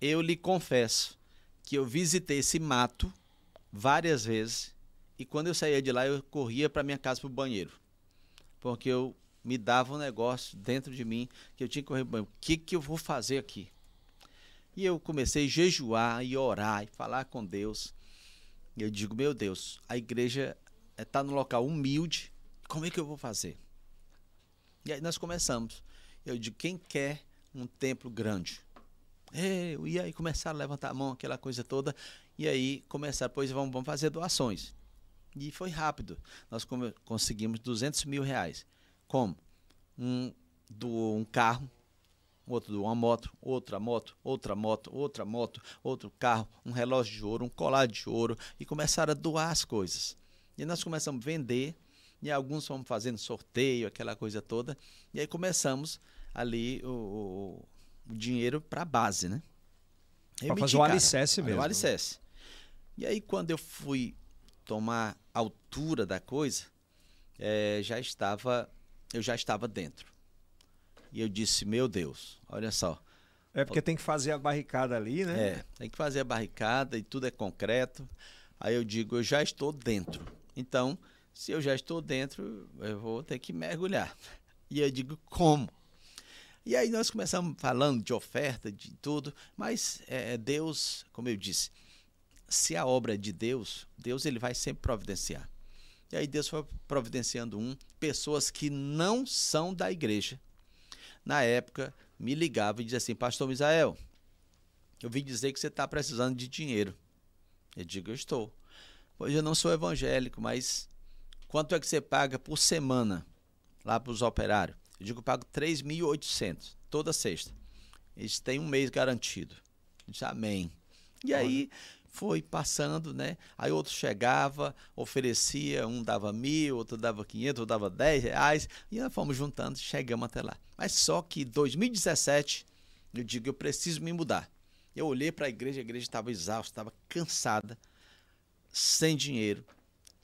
eu lhe confesso que eu visitei esse mato várias vezes e quando eu saía de lá eu corria para minha casa para o banheiro. Porque eu me dava um negócio dentro de mim que eu tinha que correr pro banheiro. O que, que eu vou fazer aqui? E eu comecei a jejuar e orar e falar com Deus. E eu digo, meu Deus, a igreja está num local humilde, como é que eu vou fazer? E aí nós começamos. Eu digo, quem quer um templo grande? Eu, e aí começaram a levantar a mão, aquela coisa toda. E aí começaram, pois vamos, vamos fazer doações. E foi rápido. Nós conseguimos 200 mil reais. Como? Um doou um carro, outro doou uma moto, outra moto, outra moto, outra moto, outro carro, um relógio de ouro, um colar de ouro. E começaram a doar as coisas. E nós começamos a vender. E alguns fomos fazendo sorteio, aquela coisa toda. E aí começamos ali o, o- dinheiro para a base, né? Meti fazer o alicerce mesmo. O alicerce. E aí quando eu fui tomar altura da coisa, eh, já estava, eu já estava dentro. E eu disse, meu Deus, olha só, É porque tem que fazer a barricada ali, né? é, tem que fazer a barricada e tudo é concreto. Aí eu digo, eu já estou dentro. Então, se eu já estou dentro, eu vou ter que mergulhar. E eu digo, como? E aí nós começamos falando de oferta, de tudo, mas é, Deus, como eu disse, se a obra é de Deus, Deus ele vai sempre providenciar. E aí Deus foi providenciando um, pessoas que não são da igreja. Na época, me ligava e dizia assim: Pastor Misael, eu vim dizer que você está precisando de dinheiro. Eu digo: Eu estou. Pois eu não sou evangélico, mas quanto é que você paga por semana lá para os operários? Eu digo: Eu pago 3.800 toda sexta. Eles têm um mês garantido. Eu disse: Amém. E aí foi passando, né? Aí outro chegava, oferecia, um dava mil, outro dava quinhentos, outro dava dez reais, e nós fomos juntando, chegamos até lá. Mas só que 2017, eu digo, eu preciso me mudar. Eu olhei para a igreja, a igreja estava exausta, estava cansada, sem dinheiro,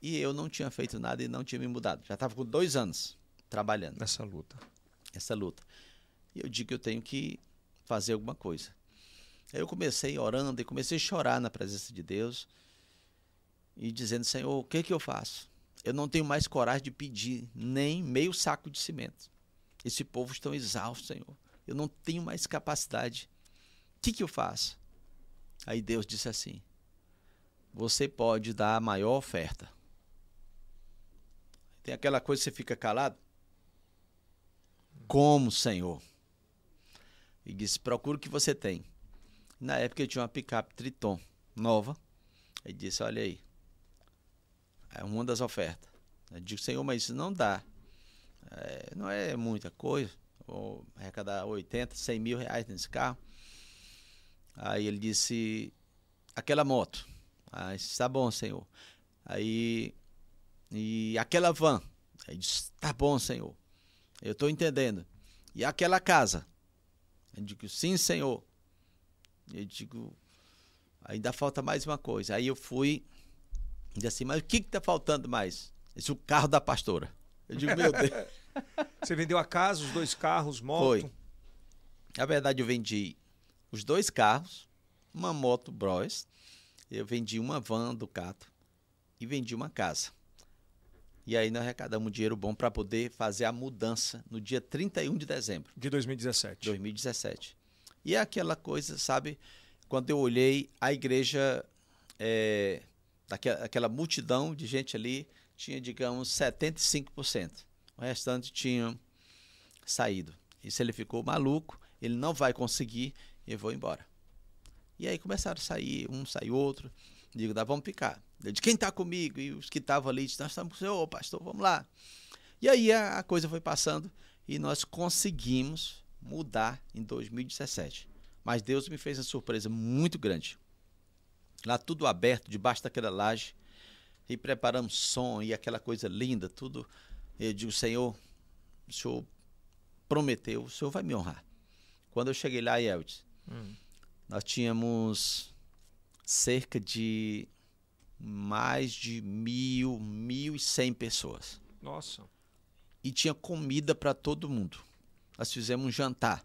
e eu não tinha feito nada e não tinha me mudado. Já estava com dois anos trabalhando. Nessa luta. Essa luta. E eu digo que eu tenho que fazer alguma coisa. Aí eu comecei orando e comecei a chorar na presença de Deus e dizendo: Senhor, o que, que eu faço? Eu não tenho mais coragem de pedir nem meio saco de cimento. Esse povo está exausto, Senhor. Eu não tenho mais capacidade. O que, que eu faço? Aí Deus disse assim: Você pode dar a maior oferta. Tem aquela coisa que você fica calado? Como, Senhor? E disse: Procura o que você tem. Na época eu tinha uma picape Triton nova. Ele disse: Olha aí, é uma das ofertas. Eu digo: Senhor, mas isso não dá. É, não é muita coisa. Vou arrecadar 80, 100 mil reais nesse carro. Aí ele disse: Aquela moto. Aí disse: Tá bom, Senhor. Aí, e aquela van. Aí disse: Tá bom, Senhor. Eu estou entendendo. E aquela casa. Eu digo: Sim, Senhor. Eu digo, ainda falta mais uma coisa. Aí eu fui e disse assim, mas o que está faltando mais? Esse é o carro da pastora. Eu digo, meu Deus. Você vendeu a casa, os dois carros, moto? Foi. Na verdade, eu vendi os dois carros, uma moto Bros, eu vendi uma van Ducato e vendi uma casa. E aí nós arrecadamos dinheiro bom para poder fazer a mudança no dia 31 de dezembro. De 2017. 2017. E é aquela coisa, sabe? Quando eu olhei a igreja, é, daquela, aquela multidão de gente ali, tinha, digamos, 75%. O restante tinha saído. E se ele ficou maluco, ele não vai conseguir, eu vou embora. E aí começaram a sair, um saiu outro. Digo, dá, vamos picar. Disse, quem está comigo? E os que estavam ali, nós estamos com o senhor, pastor, vamos lá. E aí a, a coisa foi passando e nós conseguimos mudar em 2017. Mas Deus me fez uma surpresa muito grande. Lá tudo aberto, debaixo daquela laje, e preparamos som e aquela coisa linda, tudo. Eu digo, Senhor, o Senhor prometeu, o Senhor vai me honrar. Quando eu cheguei lá, Eldes, hum. nós tínhamos cerca de mais de mil, mil e cem pessoas. Nossa. E tinha comida para todo mundo. Nós fizemos um jantar.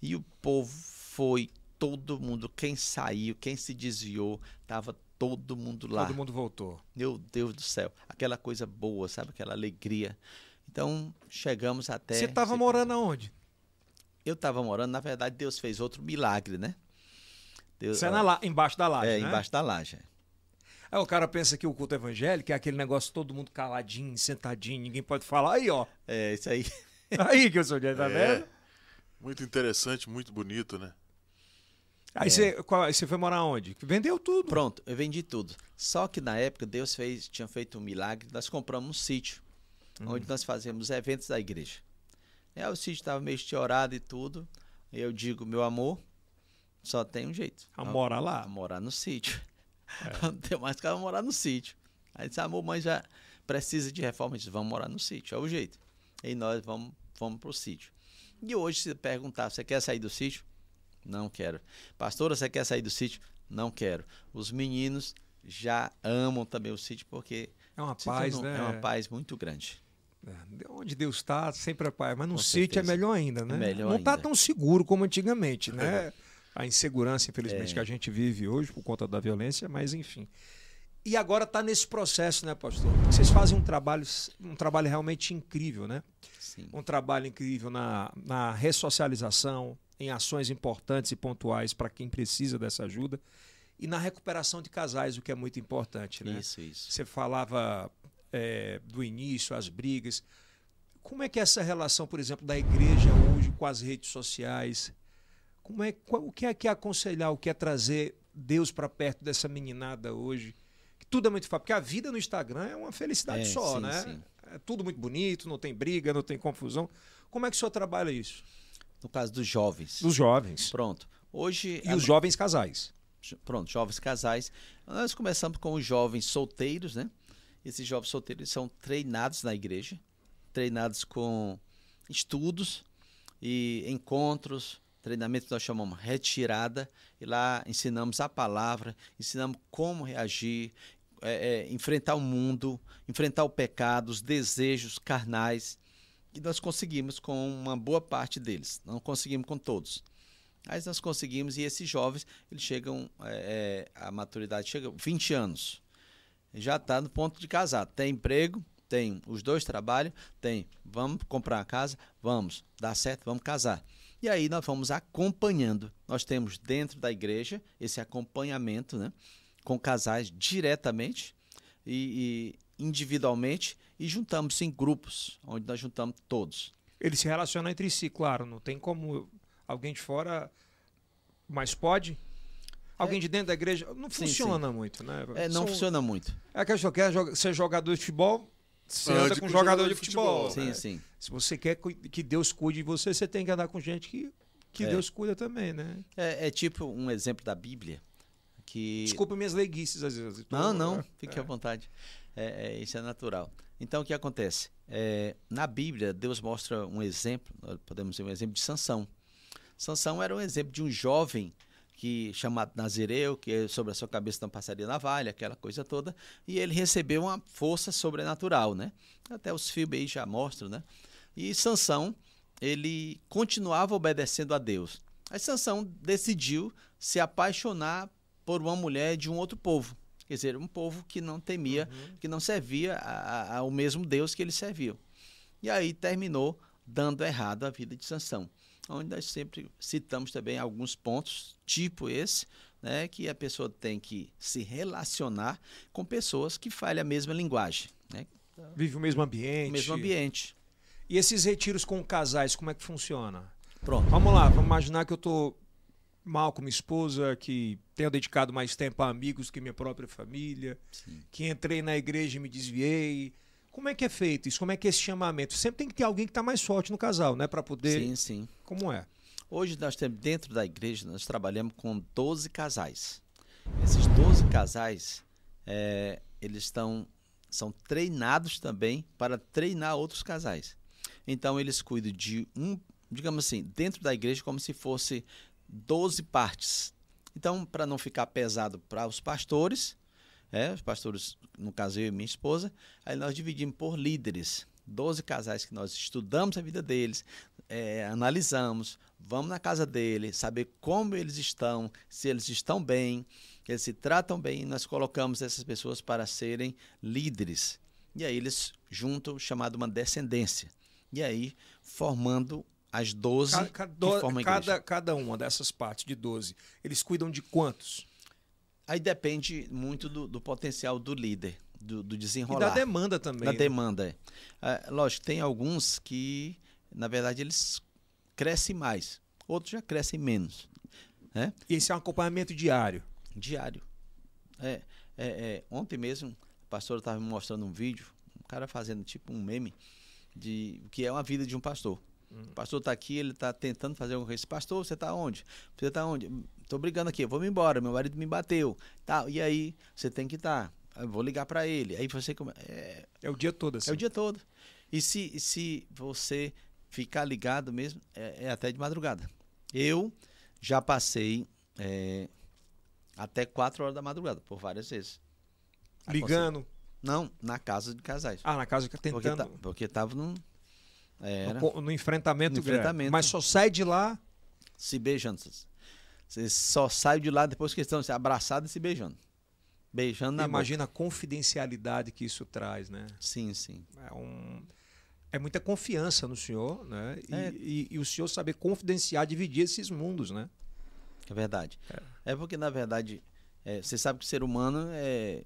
E o povo foi, todo mundo, quem saiu, quem se desviou, estava todo mundo lá. Todo mundo voltou. Meu Deus do céu. Aquela coisa boa, sabe? Aquela alegria. Então, chegamos até. Você estava morando aonde? Eu estava morando, na verdade, Deus fez outro milagre, né? Deus, Você é na la... embaixo da laje. É, né? embaixo da laje. Aí o cara pensa que o culto evangélico é aquele negócio todo mundo caladinho, sentadinho, ninguém pode falar. Aí, ó. É, isso aí. Aí que eu sou de tá é, vendo? Muito interessante, muito bonito, né? Aí você, é. você foi morar onde? Vendeu tudo. Pronto, eu vendi tudo. Só que na época Deus fez, tinha feito um milagre, nós compramos um sítio, hum. onde nós fazemos eventos da igreja. Aí o sítio estava meio estiorado e tudo. Eu digo, meu amor, só tem um jeito. A morar lá. A morar no sítio. É. Não tem mais que morar no sítio. Aí disse, amor, mas já precisa de reforma. Eu disse, vamos morar no sítio, é o jeito. E nós vamos, vamos para o sítio. E hoje, se perguntar, você quer sair do sítio? Não quero. Pastora, você quer sair do sítio? Não quero. Os meninos já amam também o sítio porque é uma paz, né? É uma paz muito grande. É, onde Deus está, sempre é paz. Mas no Com sítio é certeza. é melhor ainda, né? É melhor Não está tão seguro como antigamente, né? A insegurança, infelizmente, é. que a gente vive hoje por conta da violência, mas enfim. E agora está nesse processo, né, pastor? Vocês fazem um trabalho, um trabalho realmente incrível, né? Sim. Um trabalho incrível na, na ressocialização, em ações importantes e pontuais para quem precisa dessa ajuda e na recuperação de casais, o que é muito importante, né? Isso, isso. Você falava é, do início, as brigas. Como é que é essa relação, por exemplo, da igreja hoje com as redes sociais? Como é, qual, o que é que é aconselhar, o que é trazer Deus para perto dessa meninada hoje? Que tudo é muito fácil, porque a vida no Instagram é uma felicidade É, só, sim, né? sim. É tudo muito bonito, não tem briga, não tem confusão. Como é que o senhor trabalha isso? No caso dos jovens. Dos jovens. Pronto. Hoje. E a- os jovens casais. Pronto, jovens casais. Nós começamos com os jovens solteiros, né? Esses jovens solteiros são treinados na igreja, treinados com estudos e encontros, treinamento que nós chamamos retirada, e lá ensinamos a palavra, ensinamos como reagir, é, é, enfrentar o mundo, enfrentar o pecado, os desejos carnais. E nós conseguimos com uma boa parte deles, não conseguimos com todos. Mas nós conseguimos, e esses jovens, eles chegam, é, é, a maturidade chega 20 anos. Já está no ponto de casar. Tem emprego, tem os dois trabalham, tem, vamos comprar uma casa, vamos, dá certo, vamos casar. E aí nós vamos acompanhando. Nós temos dentro da igreja esse acompanhamento, né? Com casais diretamente e, e individualmente, e juntamos em grupos, onde nós juntamos todos. Eles se relacionam entre si, claro. Não tem como alguém de fora. Mas pode? Alguém de dentro da igreja. Não É. Sim, funciona muito, né? É, não São- funciona muito. É que a quer joga- ser jogador de futebol, você Ande anda com jogador de futebol. Sim, né? sim. Se você quer que Deus cuide de você, você tem que andar com gente que, que É. Deus cuida também, né? É, é tipo um exemplo da Bíblia que Desculpa minhas leiguices às vezes. Não, não, é, fique à vontade. É, é, isso é natural. Então o que acontece? É, na Bíblia Deus mostra um exemplo. Nós podemos dizer um exemplo de Sansão. Sansão era um exemplo de um jovem que chamado Nazireu, que sobre a sua cabeça não passaria navalha, aquela coisa toda, e ele recebeu uma força sobrenatural, né? Até os filmes aí já mostram, né? E Sansão, ele continuava obedecendo a Deus. Aí Sansão decidiu se apaixonar por uma mulher de um outro povo, quer dizer, um povo que não temia, que não servia a- a- ao mesmo Deus que ele servia. E aí terminou dando errado a vida de Sansão. Onde nós sempre citamos também alguns pontos, tipo esse, né, que a pessoa tem que se relacionar com pessoas que falem a mesma linguagem, né, Vive o mesmo ambiente. o mesmo ambiente. E esses retiros com casais, como é que funciona? Pronto. Vamos lá, vamos imaginar que eu tô mal com minha esposa, que tenho dedicado mais tempo a amigos que minha própria família, que entrei na igreja e me desviei. Como é que é feito isso? Como é que é esse chamamento? Sempre tem que ter alguém que está mais forte no casal, né? Para poder. Sim, sim. Como é? Hoje nós temos dentro da igreja, nós trabalhamos com 12 casais. Esses 12 casais, eh, eles estão são treinados também para treinar outros casais. Então eles cuidam de um, digamos assim, dentro da igreja como se fosse 12 partes. Então, para não ficar pesado para os pastores, é, os pastores, no caso eu e minha esposa, aí nós dividimos por líderes. 12 casais que nós estudamos a vida deles, é, analisamos, vamos na casa deles, saber como eles estão, se eles estão bem, eles se tratam bem, e nós colocamos essas pessoas para serem líderes. E aí eles juntam, chamado uma descendência. E aí, formando as 12 Ca- que cada, formam a igreja. cada, cada uma dessas partes de 12, eles cuidam de quantos? Aí depende muito do, do potencial do líder, do, do E desenrolar. da demanda também. Da né? demanda, é. Ah, lógico, tem alguns que, na verdade, eles crescem mais. Outros já crescem menos. Né? E esse é um acompanhamento diário. Diário. É, é, é, ontem mesmo, o pastor estava me mostrando um vídeo, um cara fazendo tipo um meme, de o que é uma vida de um pastor. O pastor está aqui, ele está tentando fazer alguma coisa. Pastor, você está onde? Você está onde? Estou brigando aqui, eu vou me embora, meu marido me bateu. Tá, e aí, você tem que estar. Eu vou ligar para ele. Aí você come... é, É o dia todo assim. é o dia todo. E se, se você ficar ligado mesmo, é, é até de madrugada. Eu já passei é, até 4 horas da madrugada, por várias vezes. Ligando. Não, na casa de casais. Ah, na casa que porque, tentando. ta- porque tava num. Era, No, no enfrentamento, No enfrentamento. Mas só sai de lá. se beijando. Você só sai de lá depois que estão se abraçados e se beijando. Beijando na boca. imagina a confidencialidade que isso traz, né? Sim, sim. É, um, é muita confiança no senhor, né? E, É. e- e o senhor saber confidenciar, dividir esses mundos, né? É verdade. É, porque, na verdade, é, você sabe que o ser humano é.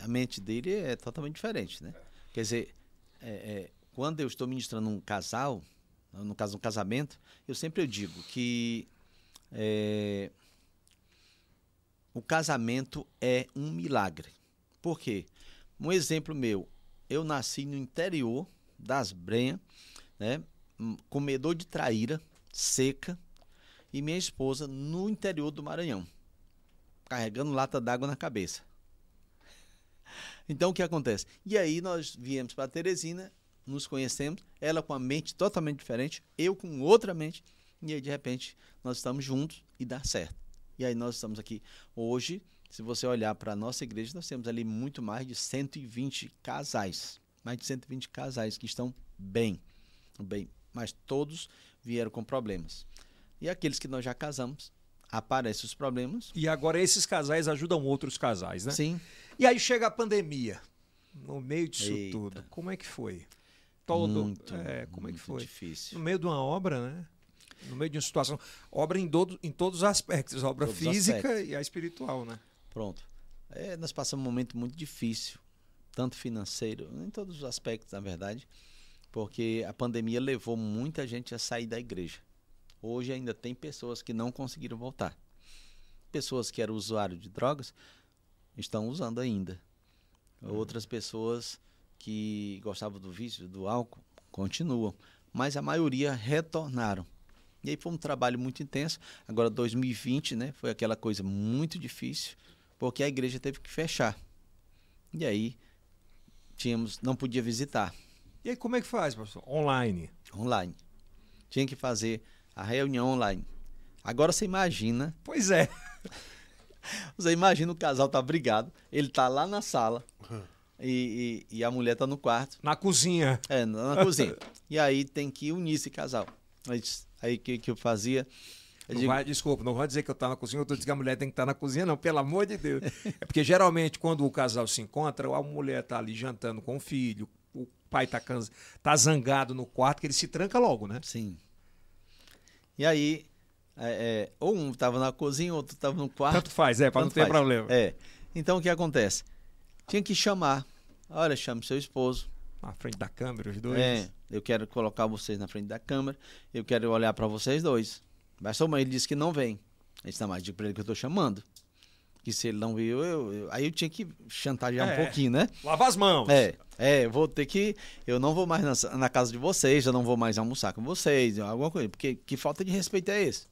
A mente dele é totalmente diferente, né? Quer dizer, é, é, quando eu estou ministrando um casal, no caso um casamento, eu sempre digo que é, o casamento é um milagre. Por quê? Um exemplo meu, eu nasci no interior das Brenhas, né, comedor de traíra, seca, e minha esposa no interior do Maranhão, carregando lata d'água na cabeça. Então o que acontece? E aí nós viemos para Teresina, nos conhecemos, ela com a mente totalmente diferente, eu com outra mente, e aí de repente nós estamos juntos e dá certo. E aí nós estamos aqui hoje, se você olhar para a nossa igreja, nós temos ali muito mais de 120 casais, mais de 120 casais que estão bem, bem, mas todos vieram com problemas. E aqueles que nós já casamos, aparecem os problemas. E agora esses casais ajudam outros casais, né? Sim. E aí chega a pandemia. No meio disso Eita. tudo. Como é que foi? Todo, muito, é, como é que muito foi? difícil. No meio de uma obra, né? No meio de uma situação. Obra em, todo, em todos os aspectos. Obra Todos os física aspectos. e a espiritual, né? Pronto. É, nós passamos um momento muito difícil, tanto financeiro, em todos os aspectos, na verdade, porque a pandemia levou muita gente a sair da igreja. Hoje ainda tem pessoas que não conseguiram voltar. Pessoas que eram usuários de drogas estão usando ainda. Outras pessoas que gostavam do vício, do álcool, continuam. Mas a maioria retornaram. E aí foi um trabalho muito intenso. Agora 2020, né, foi aquela coisa muito difícil, porque a igreja teve que fechar. E aí tínhamos, não podia visitar E aí como é que faz, pastor? Online. online. Tinha que fazer a reunião online. Agora você imagina, Pois é. você imagina o casal tá brigado, ele tá lá na sala e, e, e a mulher tá no quarto, Na cozinha. é, na, na cozinha. E aí tem que unir esse casal. Mas Aí o que, que eu fazia? Eu Não digo, vai, desculpa, não vai dizer que eu estou na cozinha, eu tô dizendo que a mulher tem que estar na cozinha, não, pelo amor de Deus. É porque geralmente quando o casal se encontra, a mulher tá ali jantando com o filho, o pai tá, cansa, tá zangado no quarto, que ele se tranca logo, né? Sim. E aí, é, é, ou um estava na cozinha, outro estava no quarto. Tanto faz, é, para não ter faz. problema. É. Então o que acontece? Tinha que chamar. Olha, chame seu esposo. Na frente da câmera, os dois. É, eu quero colocar vocês na frente da câmera. Eu quero olhar para vocês dois. Mas sua mãe ele disse que não vem. Disse, não, mas diga pra ele que eu tô chamando. Que se ele não viu, eu, eu- aí eu tinha que chantagear É. um pouquinho, né? Lava as mãos. É, é, eu vou ter que. Eu não vou mais na, na casa de vocês, eu não vou mais almoçar com vocês, alguma coisa. Porque que falta de respeito é esse?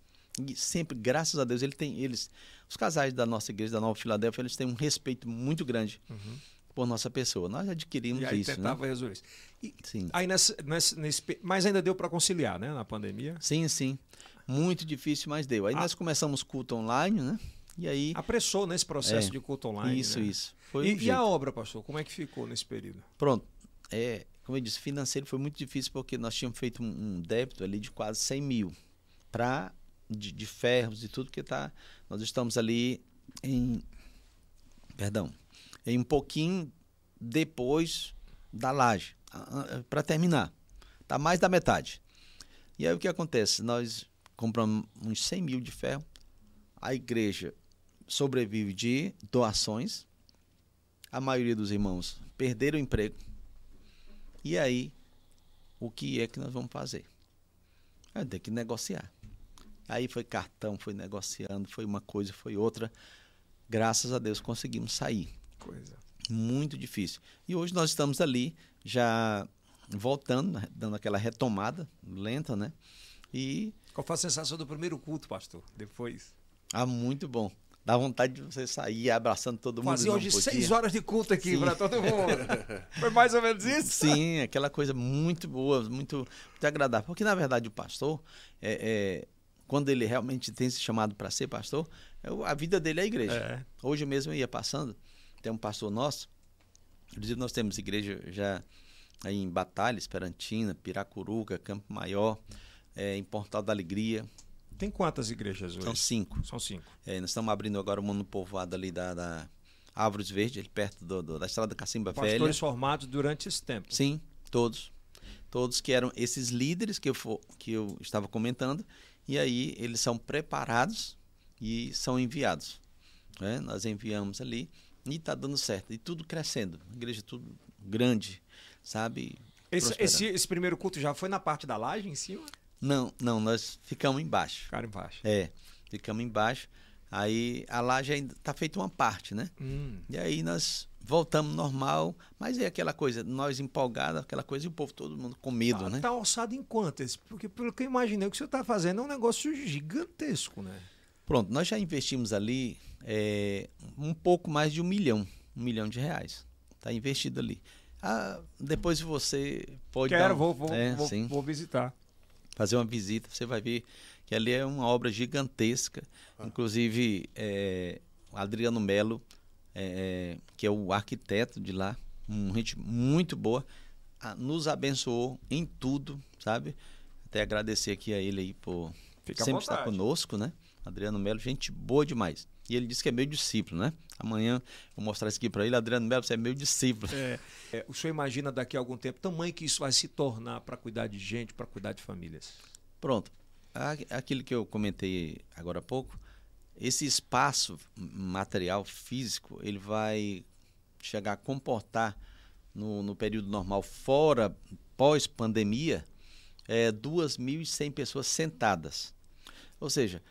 E sempre, graças a Deus, ele tem. Eles, os casais da nossa igreja, da Nova Filadélfia, eles têm um respeito muito grande por nossa pessoa. Nós adquirimos. E aí isso, né? tentava resolver isso. E Sim. aí nessa, nesse, pe- mas ainda deu para conciliar, né? Na pandemia. Sim, sim. Muito difícil, mas deu. Aí Ah. nós começamos culto online, né? E aí. Apressou nesse processo É. de culto online. isso, né? isso. Foi E, e a obra, pastor, como é que ficou nesse período? Pronto. É, como eu disse, financeiro foi muito difícil porque nós tínhamos feito um, um débito ali de quase 100 mil pra, de, de ferros e tudo que tá. Nós estamos ali em. Perdão. Em um pouquinho depois da laje. Para terminar. Tá mais da metade. E aí o que acontece? Nós compramos uns 100 mil de ferro. A igreja sobrevive de doações. A maioria dos irmãos perderam o emprego. E aí, o que é que nós vamos fazer? É, tem que negociar. Aí foi cartão, foi negociando, foi uma coisa, foi outra. Graças a Deus conseguimos sair. Coisa. Muito difícil. E hoje nós estamos ali já voltando, né, dando aquela retomada lenta, né? E Qual foi a sensação do primeiro culto, pastor? Depois. ah, muito bom. Dá vontade de você sair abraçando todo mundo. Fazia hoje seis horas de culto aqui para todo mundo. Foi mais ou menos isso? Sim, aquela coisa muito boa, muito, muito agradável. Porque, na verdade, o pastor, é, é, quando ele realmente tem esse chamado para ser pastor, é a vida dele é a igreja. É. Hoje mesmo eu ia passando, tem um pastor nosso, inclusive nós temos igreja já aí em Batalha, Esperantina, Piracuruca, Campo Maior, é, em Portal da Alegria, Tem quantas igrejas hoje? são cinco. São cinco. É, nós estamos abrindo agora um mundo povoado ali da, da Árvores Verdes, ali perto do- do- da estrada Cacimba Velha. Pastores formados durante esse tempo. Sim, todos. Todos que eram esses líderes que eu, fo- que eu estava comentando, e aí eles são preparados e são enviados. né? Nós enviamos ali e está dando certo. E tudo crescendo. A igreja tudo grande, sabe? Esse, esse, esse primeiro culto já foi na parte da laje em cima? Não, não, nós ficamos embaixo. Cara embaixo. É, ficamos embaixo. Aí a laje ainda tá feita uma parte, né? Hum. E aí nós voltamos normal, mas é aquela coisa, nós empolgados, aquela coisa, e o povo todo mundo com medo, tá, né? tá alçado em quanto esse? Porque pelo que eu imaginei, o que você está fazendo é um negócio gigantesco, né? Pronto, nós já investimos ali é, um pouco mais de um milhão, um milhão de reais. Está investido ali. Ah, depois você pode dar Quero, um- vou, vou, é, vou, vou visitar. fazer uma visita, você vai ver que ali é uma obra gigantesca. Inclusive, é, o Adriano Melo, é, que é o arquiteto de lá, um gente muito boa, ah, nos abençoou em tudo, sabe? Até agradecer aqui a ele aí por Fica sempre estar conosco, né? Adriano Melo, gente boa demais. E ele disse que é meu discípulo, né? Amanhã vou mostrar isso aqui para ele. Adriano Melo, você é meu discípulo. É, é, o senhor imagina daqui a algum tempo o tamanho que isso vai se tornar para cuidar de gente, para cuidar de famílias? Pronto. A- Aquilo que eu comentei agora há pouco, esse espaço material físico, ele vai chegar a comportar no, no período normal, fora, pós-pandemia, é, 2.100 pessoas sentadas. Ou seja,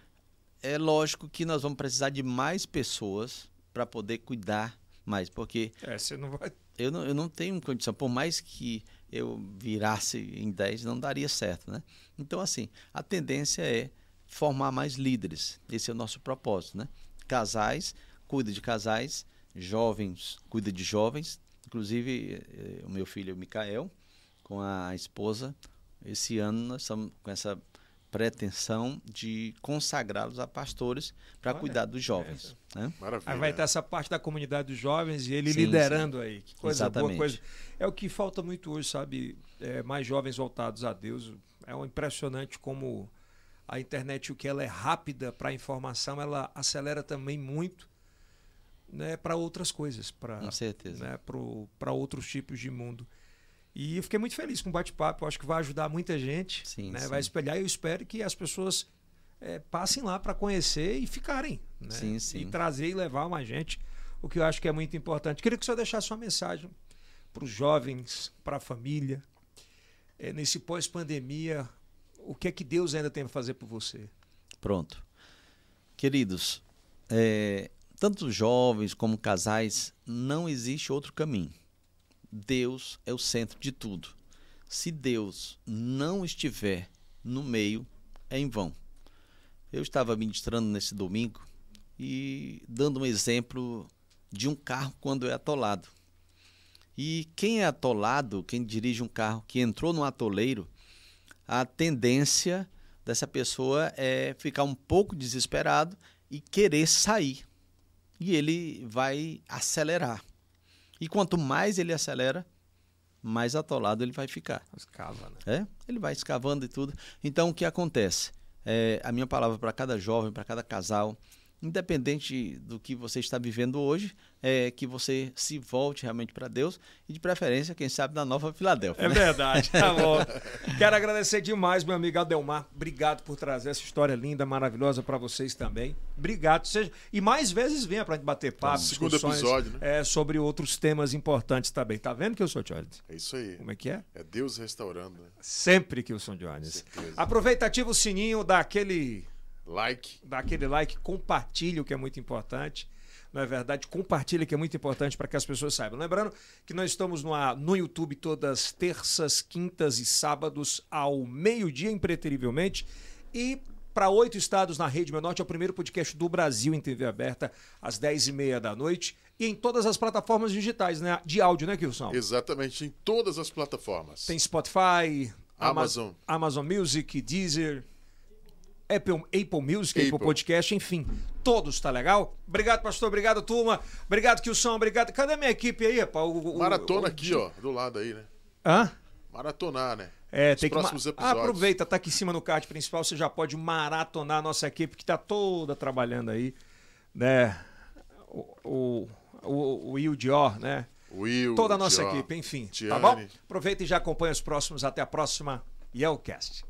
é lógico que nós vamos precisar de mais pessoas para poder cuidar mais, porque É, você não vai. eu não, eu não tenho condição, por mais que eu virasse em 10, não daria certo, né? Então, assim, a tendência é formar mais líderes. Esse é o nosso propósito, né? Casais, cuida de casais, jovens, cuida de jovens. Inclusive, eh, o meu filho, o Micael, com a esposa, esse ano nós estamos com essa pretensão de consagrá-los a pastores para cuidar dos jovens, né? Maravilha. Aí vai ter essa parte da comunidade dos jovens e ele Sim, liderando aí. Que coisa boa, Exatamente. coisa. É o que falta muito hoje, sabe? É, mais jovens voltados a Deus. É um impressionante como a internet, o que ela é rápida para a informação, ela acelera também muito né, para outras coisas, para Com certeza. né, para outros tipos de mundo. E eu fiquei muito feliz com o bate-papo. Acho que vai ajudar muita gente. Sim, né, sim. Vai espelhar. E eu espero que as pessoas eh, passem lá para conhecer e ficarem. Né? Sim, sim. E trazer e levar mais gente. O que eu acho que é muito importante. Queria que o senhor deixasse uma mensagem para os jovens, para a família. Eh, nesse pós-pandemia, o que é que Deus ainda tem para fazer por você? Pronto. Queridos, é, tanto jovens como casais, não existe outro caminho. Deus é o centro de tudo. Se Deus não estiver no meio, é em vão. Eu estava ministrando nesse domingo e dando um exemplo de um carro quando é atolado. E quem é atolado, quem dirige um carro que entrou no atoleiro, a tendência dessa pessoa é ficar um pouco desesperado e querer sair. E ele vai acelerar. E quanto mais ele acelera, mais atolado ele vai ficar. Escava, né? É? Ele vai escavando e tudo. Então, o que acontece? É, a minha palavra para cada jovem, para cada casal, independente do que você está vivendo hoje, é que você se volte realmente para Deus e, de preferência, quem sabe, da Nova Filadélfia. É né? verdade, tá bom. Quero agradecer demais, meu amigo Adelmar. Obrigado por trazer essa história linda, maravilhosa para vocês também. Obrigado. Seja... E mais vezes venha pra gente bater papo, Segundo discussões, episódio, né? é, sobre outros temas importantes também. Tá vendo que eu sou Jones? É isso aí. Como é que é? É Deus restaurando, né? Sempre que eu sou Jones. Aproveita, ativa o sininho, dá aquele, Like. dá aquele like, compartilha o que é muito importante. Não é verdade? Compartilha que é muito importante para que as pessoas saibam. Lembrando que nós estamos no, no YouTube todas terças, quintas e sábados ao meio-dia, impreterivelmente. E para oito estados na Rede Menorte, é o primeiro podcast do Brasil em TV aberta, às dez e meia da noite. E em todas as plataformas digitais né? de áudio, né, Kilson? Exatamente em todas as plataformas. Tem Spotify, Amazon. Amazon Music, Deezer, Apple, Apple Music, Apple. Apple. Podcast, enfim, todos, tá legal? Obrigado, pastor, obrigado, turma. Obrigado, Kilson, obrigado. Cadê minha equipe aí, rapaz? O- o- Maratona o- aqui, ó, do lado aí, né? Hã? Maratonar, né? É, Os tem que próximos Ah, episódios. aproveita, tá aqui em cima no card principal, você já pode maratonar a nossa equipe que tá toda trabalhando aí, né? O, o, o, o Will Dior, né? Will. Toda a nossa Tió, equipe, enfim, tá Tiane. bom? Aproveita e já acompanha os próximos. Até a próxima. Yelcast.